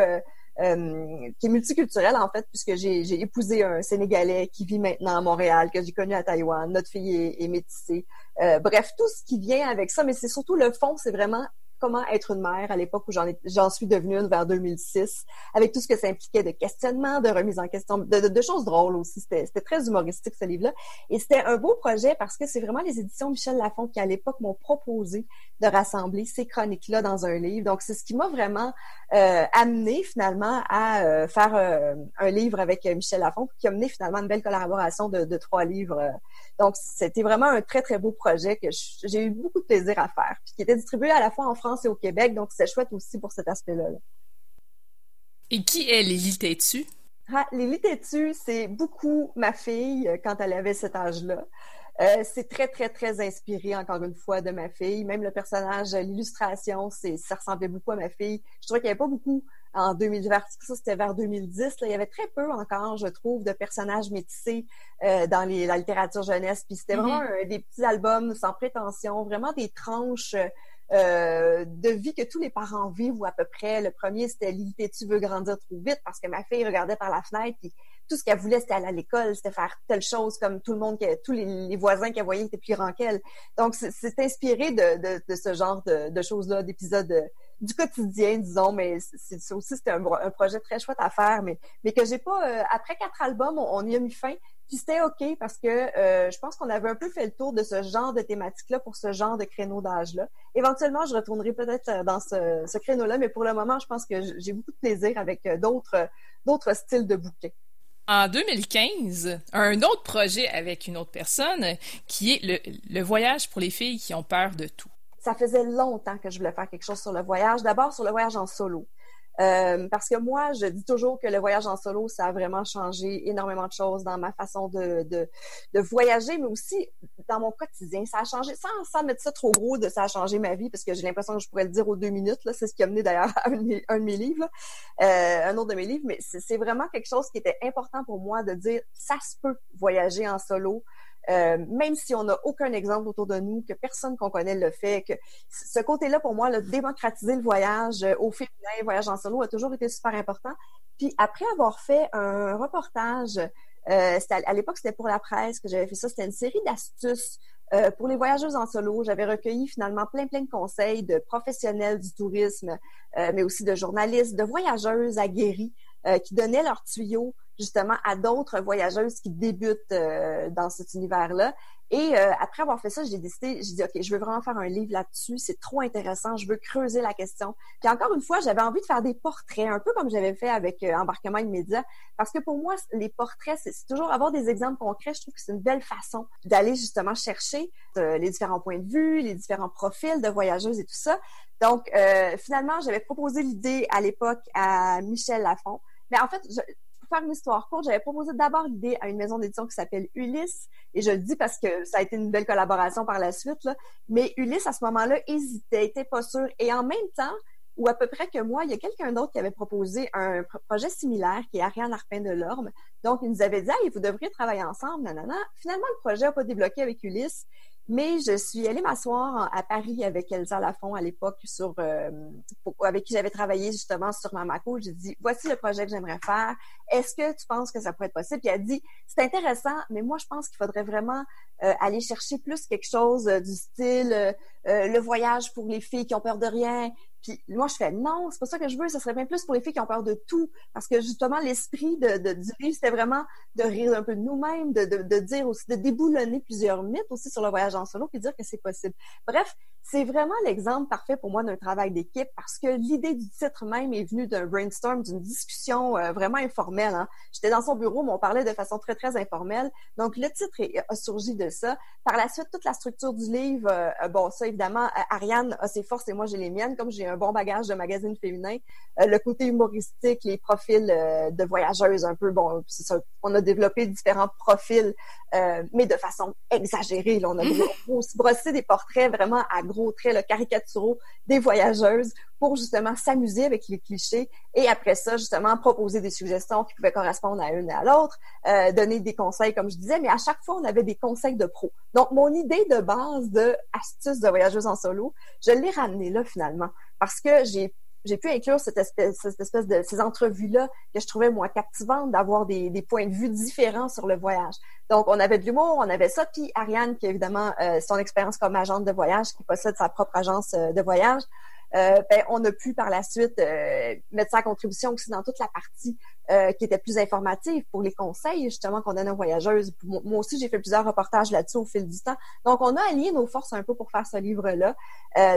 Euh, qui est multiculturelle en fait, puisque j'ai épousé un Sénégalais qui vit maintenant à Montréal, que j'ai connu à Taïwan. Notre fille est, est métissée. Euh, bref, tout ce qui vient avec ça, mais c'est surtout le fond, c'est vraiment comment être une mère à l'époque où j'en suis devenue une vers 2006, avec tout ce que ça impliquait de questionnement, de remise en question, de, choses drôles aussi. C'était très humoristique ce livre-là. Et c'était un beau projet parce que c'est vraiment les éditions Michel Lafont qui à l'époque m'ont proposé de rassembler ces chroniques-là dans un livre. Donc c'est ce qui m'a vraiment euh, amené finalement à euh, faire euh, un livre avec Michel Lafont, qui a mené finalement une belle collaboration de, de trois livres. Donc c'était vraiment un très très beau projet que j'ai eu beaucoup de plaisir à faire, puis qui était distribué à la fois en France et au Québec. Donc c'est chouette aussi pour cet aspect-là. Et qui est Lily Tétu? Ah, Lily Tétu, c'est beaucoup ma fille quand elle avait cet âge-là. Euh, c'est très, très, très inspiré, encore une fois, de ma fille. Même le personnage, l'illustration, c'est, ça ressemblait beaucoup à ma fille. Je trouvais qu'il n'y avait pas beaucoup en 2020, ça c'était vers 2010. il y avait très peu encore, je trouve, de personnages métissés euh, dans les, la littérature jeunesse. Puis c'était vraiment mm-hmm. des petits albums sans prétention, vraiment des tranches euh, de vie que tous les parents vivent ou à peu près. Le premier, c'était Lily, tu veux grandir trop vite parce que ma fille regardait par la fenêtre puis tout ce qu'elle voulait, c'était aller à l'école, c'était faire telle chose comme tout le monde, tous les, voisins qu'elle voyait étaient plus qu'elle. Donc, c'est inspiré de, de, ce genre de, de choses-là, d'épisodes euh, du quotidien, disons, mais c'est aussi c'était un, projet très chouette à faire, mais, mais que j'ai pas. Euh, après quatre albums, on, y a mis fin. Puis c'était OK parce que euh, je pense qu'on avait un peu fait le tour de ce genre de thématique-là pour ce genre de créneau d'âge-là. Éventuellement, je retournerai peut-être dans ce, créneau-là, mais pour le moment, je pense que j'ai beaucoup de plaisir avec d'autres d'autres styles de bouquins en 2015 un autre projet avec une autre personne qui est le, voyage pour les filles qui ont peur de tout. Ça faisait longtemps que je voulais faire quelque chose sur le voyage. D'abord sur le voyage en solo. Euh, parce que moi, je dis toujours que le voyage en solo, ça a vraiment changé énormément de choses dans ma façon de, de, de voyager, mais aussi dans mon quotidien. Ça a changé, sans, sans mettre ça trop gros, de ça a changé ma vie, parce que j'ai l'impression que je pourrais le dire aux deux minutes. Là, c'est ce qui a mené d'ailleurs à un de mes, un livres, euh, un autre de mes livres. Mais c'est vraiment quelque chose qui était important pour moi de dire, ça se peut voyager en solo. Euh, même si on n'a aucun exemple autour de nous, que personne qu'on connaît le fait, que ce côté-là, pour moi, le démocratiser le voyage euh, au féminin, le voyage en solo, a toujours été super important. Puis après avoir fait un reportage, euh, à, l'époque, c'était pour la presse que j'avais fait ça, c'était une série d'astuces pour les voyageuses en solo, j'avais recueilli finalement plein, plein de conseils de professionnels du tourisme, mais aussi de journalistes, de voyageuses aguerries qui donnaient leurs tuyaux justement à d'autres voyageuses qui débutent euh, dans cet univers-là. Et euh, après avoir fait ça, j'ai décidé, j'ai dit, OK, je veux vraiment faire un livre là-dessus. C'est trop intéressant. Je veux creuser la question. Puis encore une fois, j'avais envie de faire des portraits, un peu comme j'avais fait avec euh, Embarquement immédiat. Parce que pour moi, les portraits, c'est toujours avoir des exemples concrets. Je trouve que c'est une belle façon d'aller justement chercher les différents points de vue, les différents profils de voyageuses et tout ça. Donc, finalement, j'avais proposé l'idée à l'époque à Michel Lafont. Mais en fait, faire une histoire courte, j'avais proposé d'abord l'idée à une maison d'édition qui s'appelle Ulysse, et je le dis parce que ça a été une belle collaboration par la suite, mais Ulysse, à ce moment-là, hésitait, était pas sûr, et en même temps, ou à peu près que moi, il y a quelqu'un d'autre qui avait proposé un projet similaire, qui est Ariane Arpin de Lorme. Donc, il nous avait dit, ah, vous devriez travailler ensemble, nanana. Finalement, le projet n'a pas débloqué avec Ulysse. Mais je suis allée m'asseoir à Paris avec Elsa Lafont à l'époque, sur euh, avec qui j'avais travaillé justement sur Mamako. J'ai dit voici le projet que j'aimerais faire. Est-ce que tu penses que ça pourrait être possible? Puis elle a dit c'est intéressant, mais moi je pense qu'il faudrait vraiment euh, aller chercher plus quelque chose euh, du style le voyage pour les filles qui ont peur de rien, puis moi, je fais non, c'est pas ça que je veux. Ça serait bien plus pour les filles qui ont peur de tout. Parce que justement, l'esprit de, du livre, c'était vraiment de rire un peu de nous-mêmes, de, de, de, dire aussi, de déboulonner plusieurs mythes aussi sur le voyage en solo, puis dire que c'est possible. Bref, c'est vraiment l'exemple parfait pour moi d'un travail d'équipe parce que l'idée du titre même est venue d'un brainstorm, d'une discussion euh, vraiment informelle. Hein. J'étais dans son bureau, mais on parlait de façon très, très informelle. Donc, le titre a surgi de ça. Par la suite, toute la structure du livre, euh, bon, ça, évidemment, euh, Ariane a ses forces et moi, j'ai les miennes. Comme j'ai un bon bagage de magazine féminin, le côté humoristique, les profils de voyageuses un peu, bon, ça, on a développé différents profils, mais de façon exagérée. Là. On a (laughs) brossé des portraits vraiment à gros traits le caricaturaux des voyageuses pour justement s'amuser avec les clichés et après ça, justement, proposer des suggestions qui pouvaient correspondre à une et à l'autre, euh, donner des conseils, comme je disais, mais à chaque fois, on avait des conseils de pro. Donc, mon idée de base de astuce de voyageuse en solo, je l'ai ramenée là finalement parce que j'ai j'ai pu inclure cette espèce, cette espèce de ces entrevues-là que je trouvais moi captivantes d'avoir des, des, points de vue différents sur le voyage. Donc, on avait de l'humour, on avait ça, puis Ariane, qui évidemment euh, son expérience comme agente de voyage, qui possède sa propre agence euh, de voyage. euh, ben, on a pu par la suite euh, mettre à contribution aussi dans toute la partie euh, qui était plus informative pour les conseils justement qu'on donne aux voyageuses. Moi aussi, j'ai fait plusieurs reportages là-dessus au fil du temps. Donc, on a allié nos forces un peu pour faire ce livre-là,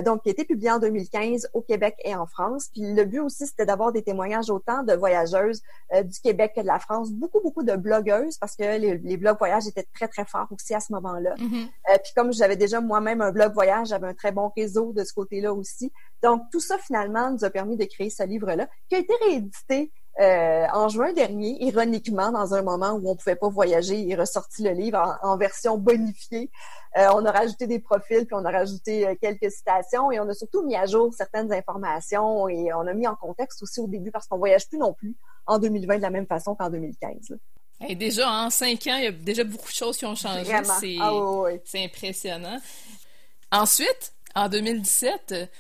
donc qui a été publié en 2015 au Québec et en France. Puis le but aussi, c'était d'avoir des témoignages autant de voyageuses du Québec que de la France, beaucoup, beaucoup de blogueuses parce que les, les blogs voyage étaient très, très forts aussi à ce moment-là. Mm-hmm. puis comme j'avais déjà moi-même un blog voyage, j'avais un très bon réseau de ce côté-là aussi. Donc, tout ça, finalement, nous a permis de créer ce livre-là, qui a été réédité euh, en juin dernier, ironiquement, dans un moment où on pouvait pas voyager, il est ressorti le livre en, version bonifiée. Euh, on a rajouté des profils, puis on a rajouté euh, quelques citations et on a surtout mis à jour certaines informations et on a mis en contexte aussi au début parce qu'on voyage plus non plus en 2020 de la même façon qu'en 2015. Et déjà, en cinq ans, il y a déjà beaucoup de choses qui ont changé. C'est ah impressionnant. Ensuite, en 2017,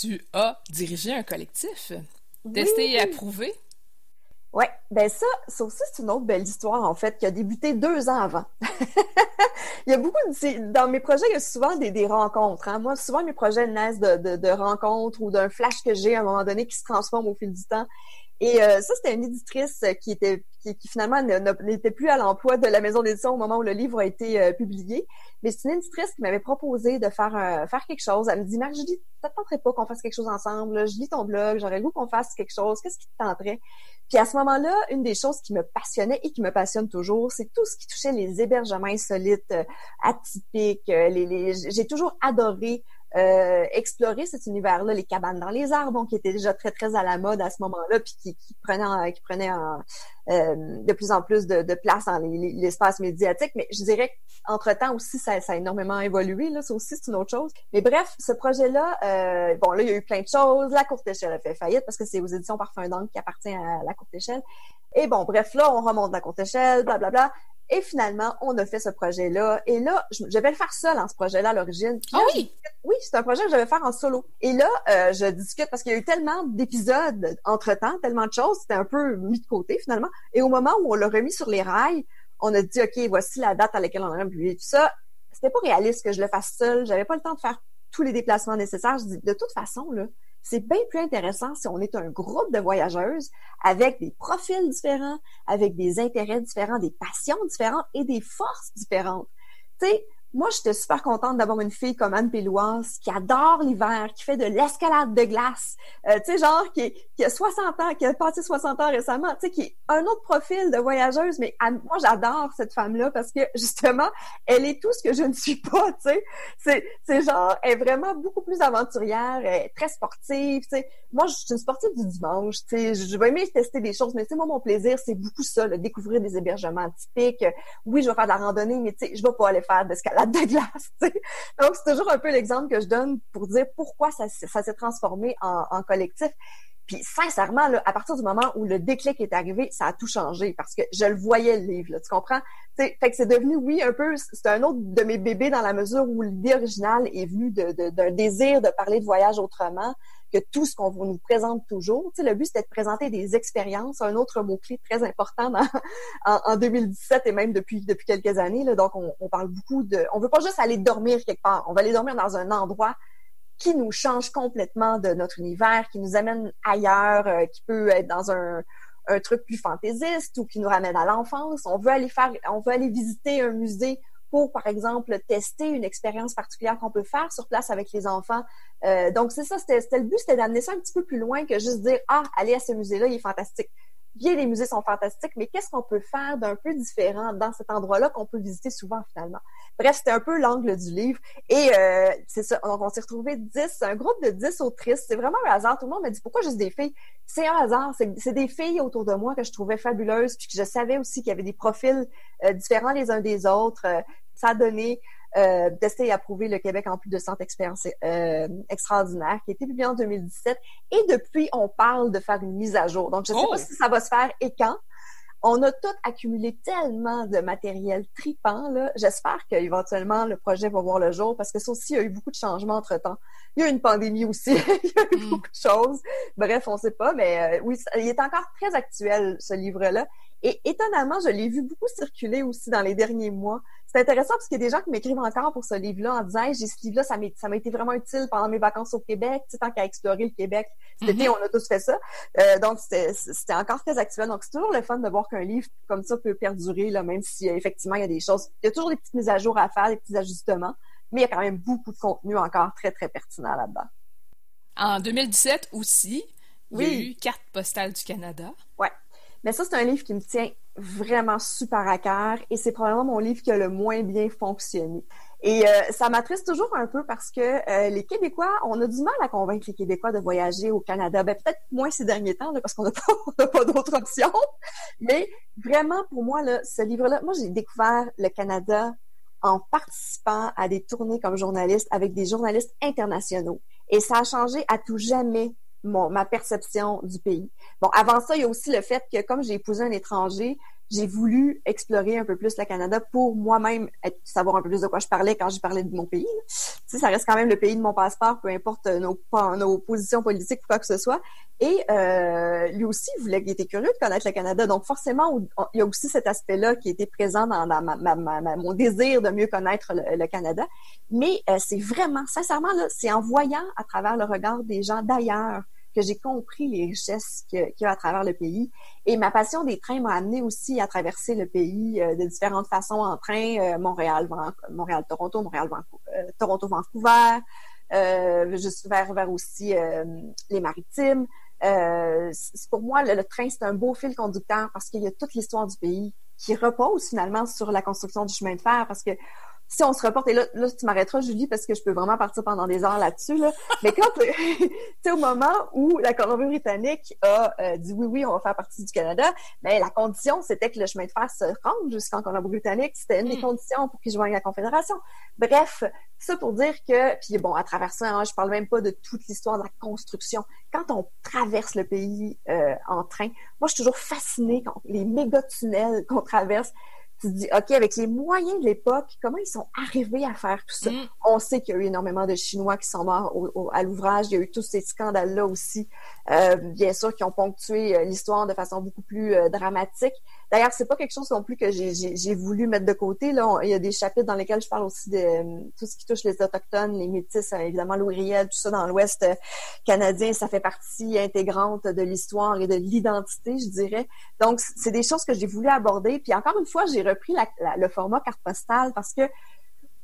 tu as dirigé un collectif. Testé et approuvé. Oui, ben ça, ça aussi, c'est une autre belle histoire, en fait, qui a débuté deux ans avant. (laughs) il y a beaucoup de... Dans mes projets, il y a souvent des, rencontres. Hein. Moi, souvent, mes projets naissent de, de rencontres ou d'un flash que j'ai à un moment donné qui se transforme au fil du temps. Et euh, ça, c'était une éditrice qui était qui, finalement n'était plus à l'emploi de la maison d'édition au moment où le livre a été euh, publié. Mais c'est une éditrice qui m'avait proposé de faire faire quelque chose. Elle me dit dis, ça te tenterait pas qu'on fasse quelque chose ensemble. Je lis ton blog, j'aurais le goût qu'on fasse quelque chose. Qu'est-ce qui te tenterait? Puis à ce moment-là, une des choses qui me passionnait et qui me passionne toujours, c'est tout ce qui touchait les hébergements insolites, euh, atypiques. les, les... j'ai toujours adoré euh, explorer cet univers-là, les cabanes dans les arbres, qui étaient déjà très très à la mode à ce moment-là, puis qui, qui prenaient qui prenaient euh, de plus en plus de, de place dans l'espace médiatique. Mais je dirais qu'entre temps aussi, ça, ça, a énormément évolué. Là, ça aussi c'est une autre chose. Mais bref, ce projet-là, euh, bon là, il y a eu plein de choses. La courte échelle a fait faillite parce que c'est aux éditions Parfum d'Angle qui appartient à la courte échelle. Et bon, bref, là, on remonte la courte échelle, blablabla. Et finalement, on a fait ce projet-là. Et là, je, vais le faire seul en ce projet-là à l'origine. Ah oui? Oui, c'est un projet que je vais faire en solo. Et là, euh, je discute parce qu'il y a eu tellement d'épisodes entre-temps, tellement de choses, c'était un peu mis de côté finalement. Et au moment où on l'a remis sur les rails, on a dit, OK, voici la date à laquelle on aurait publié tout ça. C'était pas réaliste que je le fasse seul. J'avais pas le temps de faire tous les déplacements nécessaires. Je dis, de toute façon, là, c'est bien plus intéressant si on est un groupe de voyageuses avec des profils différents, avec des intérêts différents, des passions différentes et des forces différentes. Tu moi, j'étais super contente d'avoir une fille comme Anne Péloise qui adore l'hiver, qui fait de l'escalade de glace, euh, tu sais, genre qui, qui, a 60 ans, qui a passé 60 ans récemment, tu sais, qui est un autre profil de voyageuse, mais moi, j'adore cette femme-là parce que, (laughs) justement, elle est tout ce que je ne suis pas, tu sais. C'est, c'est genre, elle est vraiment beaucoup plus aventurière, elle est très sportive, tu sais. Moi, je suis une sportive du dimanche, tu sais, je vais aimer tester des choses, mais c'est moi, mon plaisir, c'est beaucoup ça, le découvrir des hébergements typiques. Oui, je vais faire de la randonnée, mais tu sais, je vais pas aller faire d'escalade de glace. Donc, c'est toujours un peu l'exemple que je donne pour dire pourquoi ça, s'est transformé en, collectif. Puis sincèrement, à partir du moment où le déclic est arrivé, ça a tout changé parce que je le voyais le livre, tu comprends? fait que c'est devenu, oui, un peu, c'est un autre de mes bébés dans la mesure où l'idée originale est venue d'un désir de parler de voyage autrement, que tout ce qu'on nous présente toujours. Tu sais, le but, c'était de présenter des expériences, un autre mot-clé très important (laughs) en, 2017 et même depuis, depuis quelques années. Là, donc, on, parle beaucoup de... On veut pas juste aller dormir quelque part. On va aller dormir dans un endroit qui nous change complètement de notre univers, qui nous amène ailleurs, euh, qui peut être dans un, un truc plus fantaisiste ou qui nous ramène à l'enfance. On veut aller faire, on veut aller visiter un musée pour, par exemple, tester une expérience particulière qu'on peut faire sur place avec les enfants. Euh, donc, c'est ça, c'était le but, c'était d'amener ça un petit peu plus loin que juste dire, ah, allez à ce musée-là, il est fantastique. Bien, les musées sont fantastiques, mais qu'est-ce qu'on peut faire d'un peu différent dans cet endroit-là qu'on peut visiter souvent finalement? Bref, c'était un peu l'angle du livre. Et euh, c'est ça, donc on s'est retrouvé 10, un groupe de 10 autrices. C'est vraiment un hasard. Tout le monde m'a dit, pourquoi juste des filles? C'est un hasard. C'est des filles autour de moi que je trouvais fabuleuses, puis que je savais aussi qu'il y avait des profils euh, différents les uns des autres. Ça a donné euh, Tester et approuver le Québec en plus de 100 expériences euh, extraordinaires, qui a été publié en 2017. Et depuis, on parle de faire une mise à jour. Donc, je ne sais pas oh! si ça va se faire et quand. On a tout accumulé tellement de matériel tripant. Là. J'espère qu'éventuellement, le projet va voir le jour parce que ça aussi, il y a eu beaucoup de changements entre-temps. Il y a eu une pandémie aussi. (laughs) il y a eu mm. beaucoup de choses. Bref, on ne sait pas, mais euh, oui, il est encore très actuel, ce livre-là. Et étonnamment, je l'ai vu beaucoup circuler aussi dans les derniers mois. C'est intéressant parce qu'il y a des gens qui m'écrivent encore pour ce livre-là en disant j'ai ce livre-là, ça m'a été vraiment utile pendant mes vacances au Québec, tu sais, tant qu'à explorer le Québec. Cet été, mm-hmm. on a tous fait ça. Euh, donc, c'était encore très actuel. Donc, c'est toujours le fun de voir qu'un livre comme ça peut perdurer, là, même si effectivement, il y a des choses. Il y a toujours des petites mises à jour à faire, des petits ajustements, mais il y a quand même beaucoup de contenu encore très, très pertinent là-dedans. En 2017 aussi, il y a eu Carte postale du Canada. Ouais. Mais ça, c'est un livre qui me tient vraiment super à cœur et c'est probablement mon livre qui a le moins bien fonctionné. Et euh, ça m'attriste toujours un peu parce que euh, les Québécois, on a du mal à convaincre les Québécois de voyager au Canada. Ben, peut-être moins ces derniers temps, parce qu'on n'a (laughs) pas, pas d'autres options. Mais vraiment, pour moi, là, ce livre-là, moi, j'ai découvert le Canada en participant à des tournées comme journaliste avec des journalistes internationaux. Et ça a changé à tout jamais ma perception du pays. Bon, avant ça, il y a aussi le fait que comme j'ai épousé un étranger, j'ai voulu explorer un peu plus le Canada pour moi-même savoir un peu plus de quoi je parlais quand je parlais de mon pays. Tu ça reste quand même le pays de mon passeport, peu importe nos, positions politiques ou quoi que ce soit. Et euh, lui aussi, voulait, il était curieux de connaître le Canada. Donc forcément, il y a aussi cet aspect-là qui était présent dans, mon désir de mieux connaître le, Canada. Mais euh, c'est vraiment, sincèrement, c'est en voyant à travers le regard des gens d'ailleurs que j'ai compris les richesses qu'il y a à travers le pays. Et ma passion des trains m'a amené aussi à traverser le pays euh, de différentes façons en train, euh, Montréal, Montréal, Toronto, Montréal, euh, Toronto, Vancouver, juste vers vers aussi les maritimes. pour moi, le, le train c'est un beau fil conducteur parce qu'il y a toute l'histoire du pays qui repose finalement sur la construction du chemin de fer parce que si on se reporte, et là, là tu m'arrêteras, Julie, parce que je peux vraiment partir pendant des heures là-dessus, là. mais quand, tu sais, (laughs) au moment où la Colombie-Britannique a euh, dit oui, oui, on va faire partie du Canada, mais ben, la condition, c'était que le chemin de fer se rende jusqu'en Colombie-Britannique. C'était une des hmm. conditions pour qu'ils joignent la Confédération. Bref, ça pour dire que, puis bon, à travers ça, hein, je parle même pas de toute l'histoire de la construction. Quand on traverse le pays euh, en train, moi, je suis toujours fascinée quand les méga tunnels qu'on traverse tu te dis, OK, avec les moyens de l'époque, comment ils sont arrivés à faire tout ça? Mm. On sait qu'il y a eu énormément de Chinois qui sont morts à l'ouvrage. Il y a eu tous ces scandales-là aussi, euh, bien sûr, qui ont ponctué euh, l'histoire de façon beaucoup plus euh, dramatique. D'ailleurs, c'est pas quelque chose non plus que j'ai voulu mettre de côté. Là, il y a des chapitres dans lesquels je parle aussi de tout ce qui touche les autochtones, les métis, évidemment Louis Riel, tout ça dans l'Ouest canadien, ça fait partie intégrante de l'histoire et de l'identité, je dirais. Donc, c'est des choses que j'ai voulu aborder. Puis encore une fois, j'ai repris le format carte postale parce que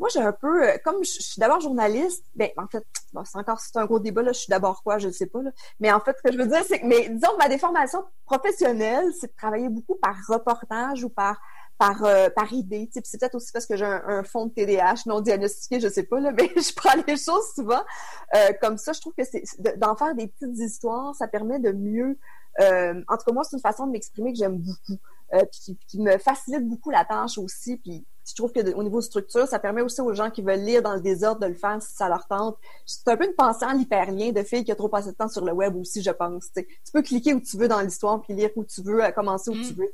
moi, j'ai un peu, euh, comme je, suis d'abord journaliste, ben en fait, c'est encore c'est un gros débat là. Je suis d'abord quoi, je ne sais pas là. Mais en fait, ce que je veux dire, c'est que, mais disons, ma déformation professionnelle, c'est de travailler beaucoup par reportage ou par par euh, par idée. C'est peut-être aussi parce que j'ai un, fond de TDAH non diagnostiqué, je sais pas là, (laughs) mais je prends les choses souvent euh, comme ça. Je trouve que c'est d'en faire des petites histoires, ça permet de mieux. en tout cas, moi, c'est une façon de m'exprimer que j'aime beaucoup, puis qui, me facilite beaucoup la tâche aussi. Puis je trouve que au niveau structure, ça permet aussi aux gens qui veulent lire dans le désordre de le faire si ça leur tente. C'est un peu une pensée en hyperlien de filles qui a trop passé de temps sur le web aussi, je pense. Tu peux cliquer où tu veux dans l'histoire puis lire où tu veux, euh, commencer où tu mm. veux.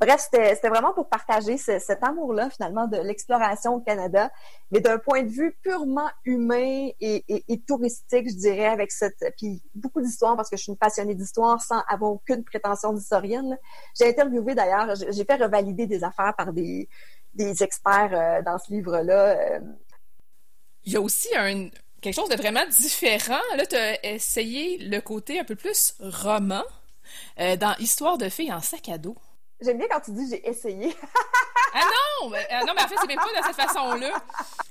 Bref, c'était vraiment pour partager cet amour-là finalement de l'exploration au Canada, mais d'un point de vue purement humain et, touristique, je dirais, avec cette puis beaucoup d'histoires parce que je suis une passionnée d'histoire sans avoir aucune prétention d'historienne. J'ai interviewé d'ailleurs, j'ai fait revalider des affaires par des des experts euh, dans ce livre-là. Euh. Il y a aussi un, quelque chose de vraiment différent. Là, tu as essayé le côté un peu plus roman euh, dans Histoire de filles en sac à dos. J'aime bien quand tu dis j'ai essayé. ah non! Mais, non, mais en fait, c'est même pas de cette façon-là.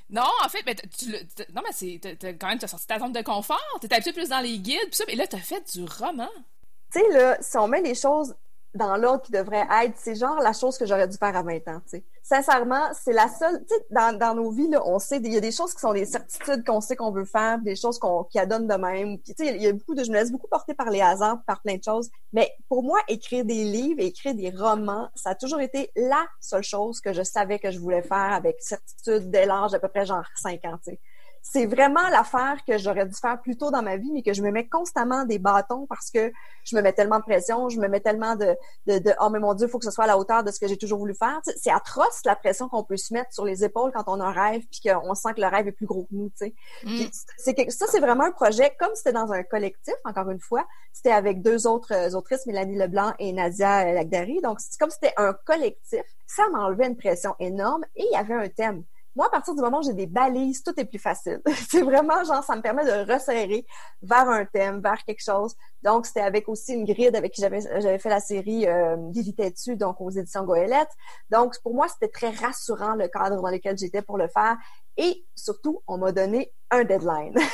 Non, en fait, mais tu, non, mais c'est quand même, tu as sorti ta zone de confort. Tu es habitué plus dans les guides, puis ça, mais là, tu as fait du roman. Tu sais, là, si on met les choses dans l'ordre qui devrait être, c'est genre la chose que j'aurais dû faire à 20 ans, tu sais. Sincèrement, c'est la seule, tu sais, dans, dans nos vies, là, on sait, il y a des choses qui sont des certitudes qu'on sait qu'on veut faire, des choses qu'on, qui adonnent de même. tu sais, il y a beaucoup de, je me laisse beaucoup porter par les hasards, par plein de choses. Mais pour moi, écrire des livres, écrire des romans, ça a toujours été la seule chose que je savais que je voulais faire avec certitude dès l'âge d'à peu près genre 5 ans, tu sais c'est vraiment l'affaire que j'aurais dû faire plus tôt dans ma vie, mais que je me mets constamment des bâtons parce que je me mets tellement de pression, je me mets tellement de, de, de oh mais mon Dieu, il faut que ce soit à la hauteur de ce que j'ai toujours voulu faire. c'est atroce la pression qu'on peut se mettre sur les épaules quand on a un rêve puis qu'on sent que le rêve est plus gros que nous. Mm. C'est ça, c'est vraiment un projet comme c'était dans un collectif. Encore une fois, c'était avec deux autres euh, autrices, Mélanie Leblanc et Nadia Lagdari. Donc c'est comme c'était un collectif. Ça m'enlevait une pression énorme et il y avait un thème. Moi, à partir du moment où j'ai des balises, tout est plus facile. (laughs) c'est vraiment genre, ça me permet de resserrer vers un thème, vers quelque chose. Donc, c'était avec aussi une grille avec qui j'avais, j'avais fait la série euh, dessus, donc aux éditions Goélette. Donc, pour moi, c'était très rassurant le cadre dans lequel j'étais pour le faire. Et surtout, on m'a donné un deadline. (laughs)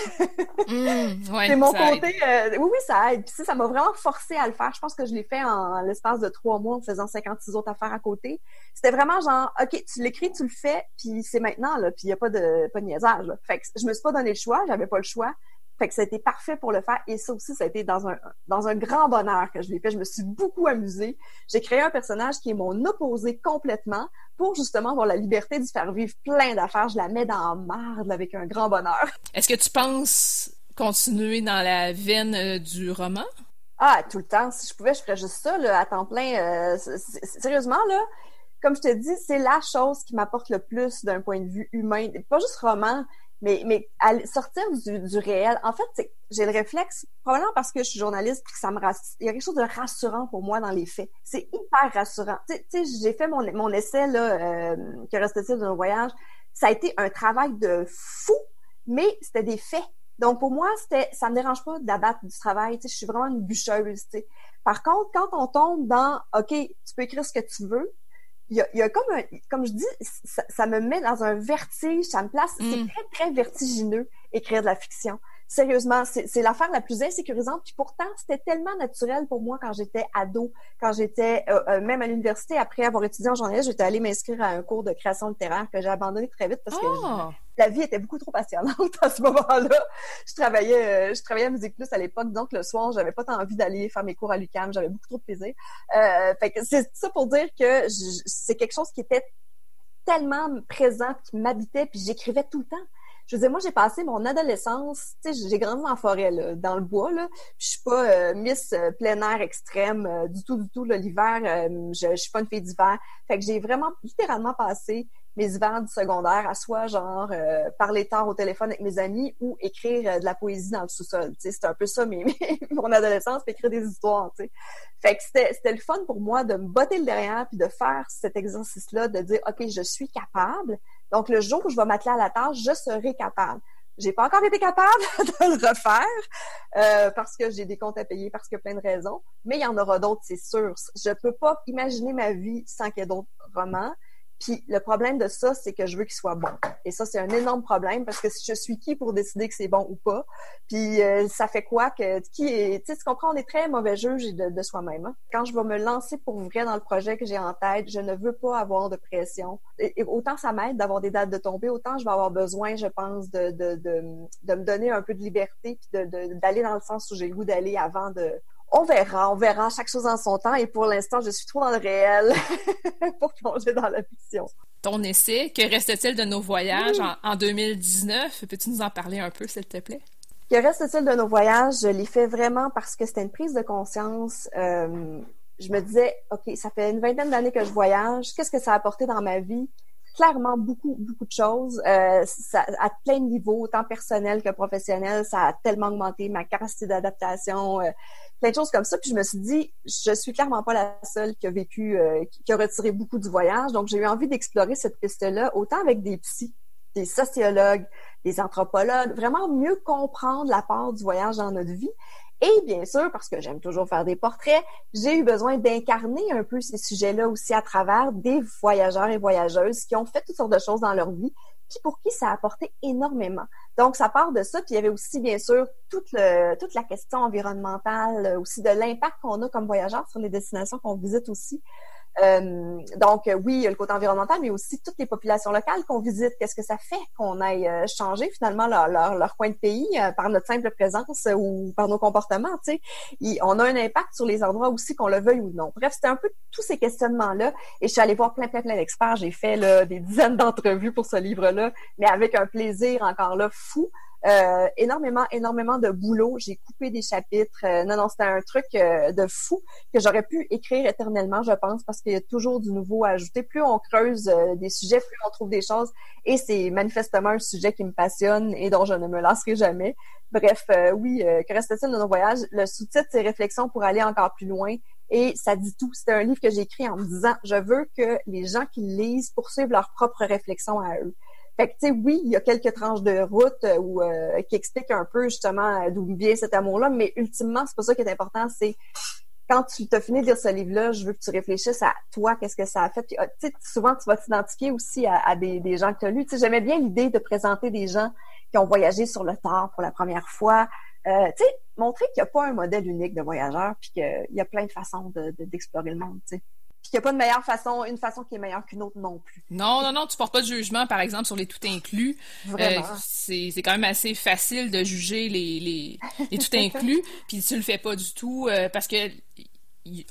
Mmh, c'est mon côté. Euh, oui, oui, ça aide. Puis ça m'a vraiment forcé à le faire. Je pense que je l'ai fait en, l'espace de trois mois en faisant 56 autres affaires à côté. C'était vraiment genre, OK, tu l'écris, tu le fais, puis c'est maintenant, là, puis il n'y a pas de, pas de niaisage. Là. Fait que je me suis pas donné le choix, j'avais pas le choix. Fait que ça a été parfait pour le faire. Et ça aussi, ça a été dans un, dans un grand bonheur que je l'ai fait. Je me suis beaucoup amusée. J'ai créé un personnage qui est mon opposé complètement pour justement avoir la liberté de faire vivre plein d'affaires. Je la mets dans marde avec un grand bonheur. Est-ce que tu penses continuer dans la veine euh, du roman? Ah, tout le temps. Si je pouvais, je ferais juste ça là, à temps plein. Euh, sérieusement, là, comme je te dis, c'est la chose qui m'apporte le plus d'un point de vue humain. Pas juste roman, mais, mais sortir du, du réel, en fait, j'ai le réflexe, probablement parce que je suis journaliste et que ça me rassure. Il y a quelque chose de rassurant pour moi dans les faits. C'est hyper rassurant. Tu sais, j'ai fait mon, mon essai, là, euh, que restait-il d'un voyage. Ça a été un travail de fou, mais c'était des faits. Donc, pour moi, c'était, ça me dérange pas d'abattre du travail. Tu je suis vraiment une bûcheuse, tu. Par contre, quand on tombe dans, OK, tu peux écrire ce que tu veux, il y a, y a, comme un, comme je dis, ça, ça, me met dans un vertige, ça me place, c'est mm. très, très vertigineux écrire de la fiction. Sérieusement, c'est l'affaire la plus insécurisante. Puis pourtant, c'était tellement naturel pour moi quand j'étais ado, quand j'étais euh, euh, même à l'université, après avoir étudié en journalisme, j'étais allée m'inscrire à un cours de création littéraire que j'ai abandonné très vite parce que oh! La vie était beaucoup trop passionnante (laughs) à ce moment-là. Je travaillais, euh, je travaillais à Musique Plus à l'époque, donc le soir, j'avais pas tant envie d'aller faire mes cours à l'UQAM, j'avais beaucoup trop de plaisir. Euh, fait que c'est ça pour dire que c'est quelque chose qui était tellement présent, qui m'habitait, puis j'écrivais tout le temps je veux moi, j'ai passé mon adolescence, tu sais, j'ai grandi en forêt, dans le bois, là. Je suis pas euh, miss plein air extrême du tout, du tout. L'hiver, je, je suis pas une fille d'hiver. Fait que j'ai vraiment littéralement passé mes hivers du secondaire à soit genre parler tard au téléphone avec mes amis ou écrire de la poésie dans le sous-sol. C'était un peu ça mes, (laughs) mon adolescence, écrire des histoires. Fait que c'était, le fun pour moi de me botter le derrière puis de faire cet exercice-là, de dire ok, je suis capable donc, le jour où je vais m'atteler à la tâche, je serai capable. J'ai pas encore été capable (laughs) de le refaire euh, parce que j'ai des comptes à payer, parce a plein de raisons, mais il y en aura d'autres, c'est sûr. Je peux pas imaginer ma vie sans qu'il y ait d'autres romans. Puis le problème de ça, c'est que je veux qu'il soit bon. Et ça, c'est un énorme problème parce que je suis qui pour décider que c'est bon ou pas? Puis euh, ça fait quoi que qui est. Tu sais, tu comprends, on est très mauvais juge de, de soi-même. Hein. Quand je vais me lancer pour vrai dans le projet que j'ai en tête, je ne veux pas avoir de pression. Et, autant ça m'aide d'avoir des dates de tomber, autant je vais avoir besoin, je pense, de, de, de, de me donner un peu de liberté puis d'aller dans le sens où j'ai le goût d'aller avant de on verra, on verra chaque chose en son temps. Et pour l'instant, je suis trop dans le réel (laughs) pour plonger dans la fiction. Ton essai, que reste-t-il de nos voyages en, 2019? Peux-tu nous en parler un peu, s'il te plaît? Que reste-t-il de nos voyages? Je l'ai fait vraiment parce que c'était une prise de conscience. Euh, je me disais, OK, ça fait une vingtaine d'années que je voyage. Qu'est-ce que ça a apporté dans ma vie? Clairement beaucoup, beaucoup de choses. Euh, à plein de niveaux, autant personnel que professionnel, ça a tellement augmenté ma capacité d'adaptation, euh, plein de choses comme ça. Puis je me suis dit, je suis clairement pas la seule qui a vécu, euh, qui a retiré beaucoup du voyage. Donc j'ai eu envie d'explorer cette piste-là, autant avec des psys, des sociologues, des anthropologues, vraiment mieux comprendre la part du voyage dans notre vie. Et bien sûr, parce que j'aime toujours faire des portraits, j'ai eu besoin d'incarner un peu ces sujets-là aussi à travers des voyageurs et voyageuses qui ont fait toutes sortes de choses dans leur vie, puis pour qui ça a apporté énormément. Donc, ça part de ça. Puis il y avait aussi, bien sûr, toute, toute la question environnementale, aussi de l'impact qu'on a comme voyageurs sur les destinations qu'on visite aussi. Euh, donc, euh, oui, le côté environnemental, mais aussi toutes les populations locales qu'on visite. Qu'est-ce que ça fait qu'on aille euh, changer finalement leur, leur, leur, coin de pays par notre simple présence ou par nos comportements, tu sais? On a un impact sur les endroits aussi, qu'on le veuille ou non. Bref, c'était un peu tous ces questionnements-là. Et je suis allée voir plein, plein, plein d'experts. J'ai fait là, des dizaines d'entrevues pour ce livre-là, mais avec un plaisir encore là fou. Euh, énormément, énormément de boulot. J'ai coupé des chapitres. Euh, non, non, c'était un truc euh, de fou que j'aurais pu écrire éternellement, je pense, parce qu'il y a toujours du nouveau à ajouter. Plus on creuse des sujets, plus on trouve des choses. Et c'est manifestement un sujet qui me passionne et dont je ne me lasserai jamais. Bref, oui, que reste-t-il de nos voyages? Le sous-titre, c'est Réflexions pour aller encore plus loin. Et ça dit tout. C'est un livre que j'ai écrit en me disant, je veux que les gens qui lisent poursuivent leurs propres réflexions à eux. Fait que, tu sais, oui, il y a quelques tranches de route euh, euh, qui expliquent un peu justement euh, d'où vient cet amour-là, mais ultimement, c'est pas ça qui est important, c'est quand tu t'as fini de lire ce livre-là, je veux que tu réfléchisses à toi, qu'est-ce que ça a fait. Ah, souvent, tu vas t'identifier aussi à, des, gens que tu as lus. J'aimais bien l'idée de présenter des gens qui ont voyagé sur le tard pour la première fois. Tu sais, montrer qu'il n'y a pas un modèle unique de voyageur, puis qu'il y a plein de façons d'explorer de, de, le monde, qu'il n'y a pas de meilleure façon, une façon qui est meilleure qu'une autre non plus. Non, non, non, tu portes pas de jugement, par exemple, sur les tout inclus. Vraiment. Euh, c'est, quand même assez facile de juger les, les, les tout inclus, (laughs) puis tu le fais pas du tout, euh, parce que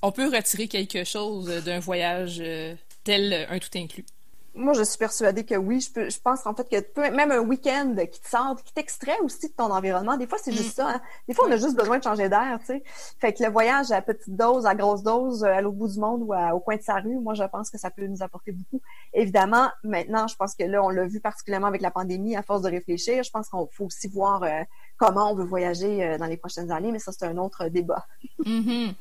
on peut retirer quelque chose d'un voyage euh, tel un tout inclus moi, je suis persuadée que oui. Je, peux, je pense en fait que même un week-end qui te sort, qui t'extrait aussi de ton environnement, des fois, c'est juste mm. ça. Hein. Des fois, on a juste besoin de changer d'air, tu sais. Fait que le voyage à petite dose, à grosse dose, euh, à l'autre bout du monde ou au coin de sa rue, moi, je pense que ça peut nous apporter beaucoup. Évidemment, maintenant, je pense que là, on l'a vu particulièrement avec la pandémie, à force de réfléchir, je pense qu'on faut aussi voir euh, comment on veut voyager euh, dans les prochaines années, mais ça, c'est un autre débat. Mm-hmm.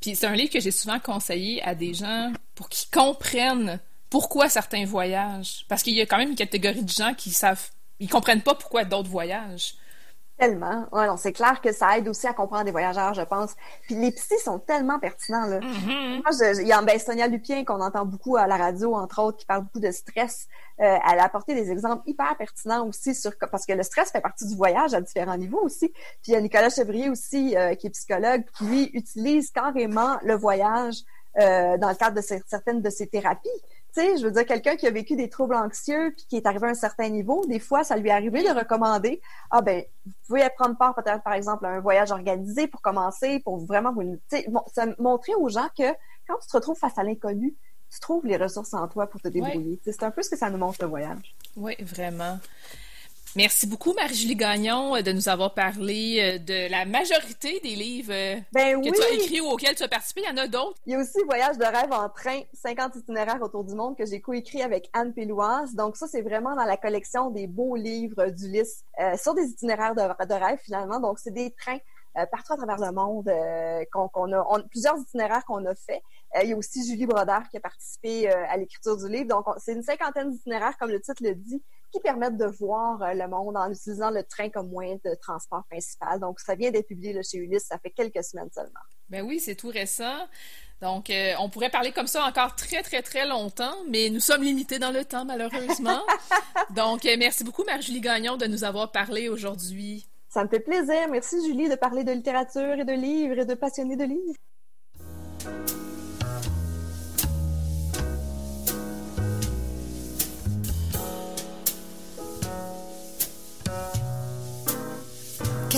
Puis c'est un livre que j'ai souvent conseillé à des gens pour qu'ils comprennent pourquoi certains voyagent? Parce qu'il y a quand même une catégorie de gens qui savent, ils comprennent pas pourquoi d'autres voyagent. Tellement. Ouais, c'est clair que ça aide aussi à comprendre des voyageurs, je pense. Puis les psys sont tellement pertinents, là. Mm-hmm. Moi, il y a ben, Sonia Lupien qu'on entend beaucoup à la radio, entre autres, qui parle beaucoup de stress. Euh, elle a apporté des exemples hyper pertinents aussi sur parce que le stress fait partie du voyage à différents niveaux aussi. Puis il y a Nicolas Chevrier aussi, euh, qui est psychologue, qui lui utilise carrément le voyage euh, dans le cadre de certaines de ses thérapies je veux dire, quelqu'un qui a vécu des troubles anxieux puis qui est arrivé à un certain niveau, des fois, ça lui est arrivé de recommander, ah ben, vous pouvez prendre part peut-être, par exemple, à un voyage organisé pour commencer, pour vraiment vous, montrer aux gens que quand tu te retrouves face à l'inconnu, tu trouves les ressources en toi pour te débrouiller. C'est un peu ce que ça nous montre le voyage. Oui, vraiment. Merci beaucoup, Marie-Julie Gagnon, euh, de nous avoir parlé euh, de la majorité des livres euh, ben que tu as écrits ou auxquels tu as participé. Il y en a d'autres. Il y a aussi Voyage de rêve en train, 50 itinéraires autour du monde que j'ai coécrit avec Anne Péloise. Donc ça, c'est vraiment dans la collection des beaux livres d'Ulysse sur des itinéraires de, rêve finalement. Donc c'est des trains partout à travers le monde qu'on a, plusieurs itinéraires qu'on a fait. il y a aussi Julie Brodeur qui a participé à l'écriture du livre. Donc c'est une cinquantaine d'itinéraires, comme le titre le dit, qui permettent de voir euh, le monde en utilisant le train comme moyen de transport principal. Donc, ça vient d'être publié chez Ulysse, ça fait quelques semaines seulement. Ben oui, c'est tout récent. Donc, euh, on pourrait parler comme ça encore très, très, très longtemps, mais nous sommes limités dans le temps, malheureusement. (laughs) Donc, euh, merci beaucoup, Marie-Julie Gagnon, de nous avoir parlé aujourd'hui. Ça me fait plaisir. Merci, Julie, de parler de littérature et de livres et de passionner de livres.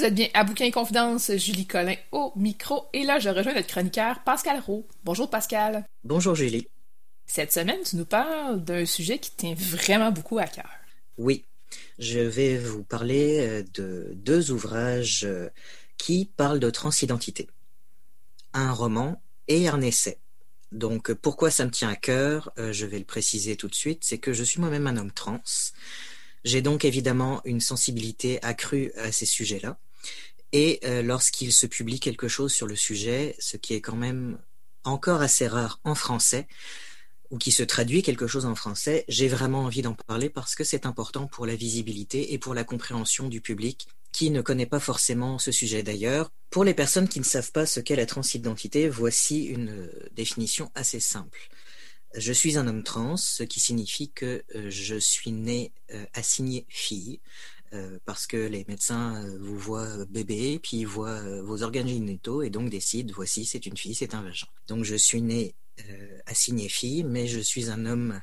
Vous êtes bien à Bouquin Confidence, Julie Collin au micro. Et là, je rejoins notre chroniqueur Pascal Roux. Bonjour Pascal. Bonjour Julie. Cette semaine, tu nous parles d'un sujet qui tient vraiment beaucoup à cœur. Oui, je vais vous parler euh, de deux ouvrages euh, qui parlent de transidentité. Un roman et un essai. Donc pourquoi ça me tient à cœur, euh, je vais le préciser tout de suite, c'est que je suis moi-même un homme trans. J'ai donc évidemment une sensibilité accrue à ces sujets-là. Et euh, lorsqu'il se publie quelque chose sur le sujet, ce qui est quand même encore assez rare en français, ou qui se traduit quelque chose en français, j'ai vraiment envie d'en parler parce que c'est important pour la visibilité et pour la compréhension du public qui ne connaît pas forcément ce sujet d'ailleurs. Pour les personnes qui ne savent pas ce qu'est la transidentité, voici une définition assez simple. Je suis un homme trans, ce qui signifie que euh, je suis né euh, assigné fille, euh, parce que les médecins vous voient bébé, puis ils voient vos organes génitaux et donc décident, voici, c'est une fille, c'est un vagin. Donc je suis né assigné fille, mais je suis un homme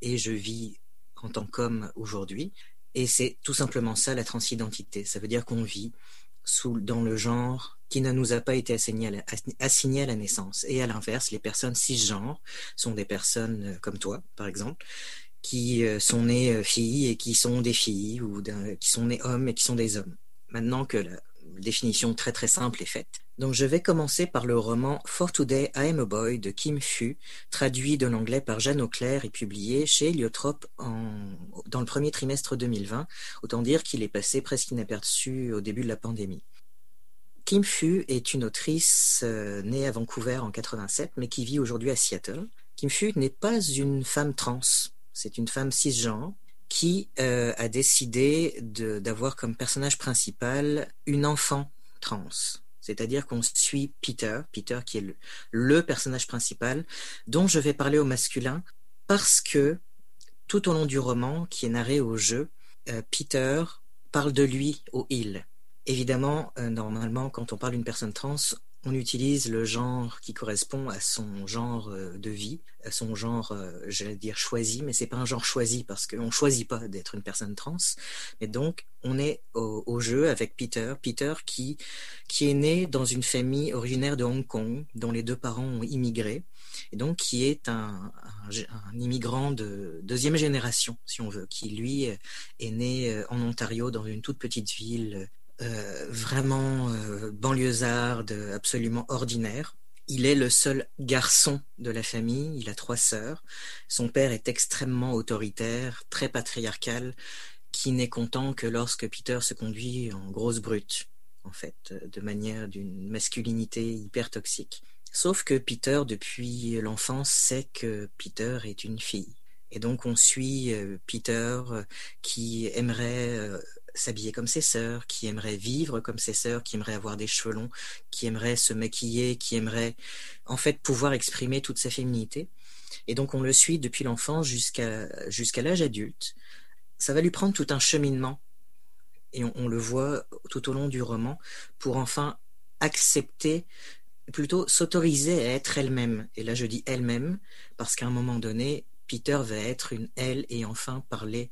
et je vis en tant qu'homme aujourd'hui. Et c'est tout simplement ça la transidentité. Ça veut dire qu'on vit sous, dans le genre qui ne nous a pas été assigné à la, assigné à la naissance. Et à l'inverse, les personnes cisgenres sont des personnes euh, comme toi, par exemple, qui euh, sont nées euh, filles et qui sont des filles, ou qui sont nées hommes et qui sont des hommes. Maintenant que la définition très très simple est faite. Donc je vais commencer par le roman For Today I Am a Boy de Kim Fu, traduit de l'anglais par Jeanne Auclair et publié chez Heliotrope dans le premier trimestre 2020. Autant dire qu'il est passé presque inaperçu au début de la pandémie. Kim Fu est une autrice euh, née à Vancouver en 87, mais qui vit aujourd'hui à Seattle. Kim Fu n'est pas une femme trans, c'est une femme cisgenre qui euh, a décidé d'avoir comme personnage principal une enfant trans. C'est-à-dire qu'on suit Peter, Peter qui est le, personnage principal, dont je vais parler au masculin, parce que tout au long du roman, qui est narré au jeu, euh, Peter parle de lui au il. Évidemment, euh, normalement, quand on parle d'une personne trans, on utilise le genre qui correspond à son genre euh, de vie, à son genre, euh, j'allais dire choisi, mais c'est pas un genre choisi parce qu'on choisit pas d'être une personne trans. Mais donc, on est au, jeu avec Peter, Peter qui qui est né dans une famille originaire de Hong Kong, dont les deux parents ont immigré, et donc qui est un, un immigrant de deuxième génération, si on veut, qui lui est né en Ontario dans une toute petite ville euh, vraiment euh, banlieusarde, absolument ordinaire. Il est le seul garçon de la famille, il a trois sœurs. Son père est extrêmement autoritaire, très patriarcal, qui n'est content que lorsque Peter se conduit en grosse brute, en fait, de manière d'une masculinité hyper toxique. Sauf que Peter, depuis l'enfance, sait que Peter est une fille. Et donc on suit euh, Peter qui aimerait s'habiller comme ses sœurs, qui aimerait vivre comme ses sœurs, qui aimerait avoir des cheveux longs, qui aimerait se maquiller, qui aimerait en fait pouvoir exprimer toute sa féminité. Et donc on le suit depuis l'enfance jusqu'à jusqu'à l'âge adulte. Ça va lui prendre tout un cheminement, et on, le voit tout au long du roman, pour enfin accepter, plutôt s'autoriser à être elle-même. Et là je dis elle-même, parce qu'à un moment donné, Peter va être une elle et enfin parler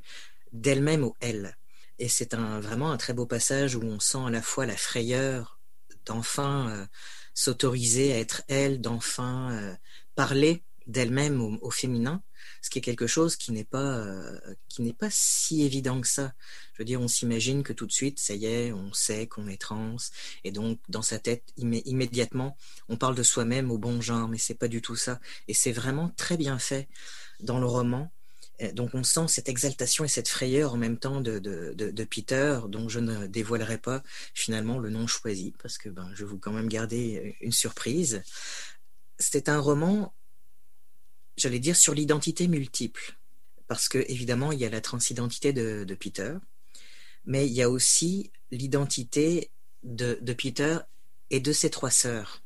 d'elle-même au elle. Et c'est un, vraiment un très beau passage où on sent à la fois la frayeur d'enfin euh, s'autoriser à être elle, d'enfin euh, parler d'elle-même au, féminin, ce qui est quelque chose qui n'est pas euh, qui n'est pas si évident que ça. Je veux dire, on s'imagine que tout de suite, ça y est, on sait qu'on est trans, et donc dans sa tête immédiatement, on parle de soi-même au bon genre, mais c'est pas du tout ça. Et c'est vraiment très bien fait dans le roman. Donc on sent cette exaltation et cette frayeur en même temps de, de, Peter, dont je ne dévoilerai pas finalement le nom choisi, parce que ben, je vais quand même garder une surprise. C'est un roman, j'allais dire, sur l'identité multiple, parce que évidemment il y a la transidentité de, Peter, mais il y a aussi l'identité de, de Peter et de ses trois sœurs.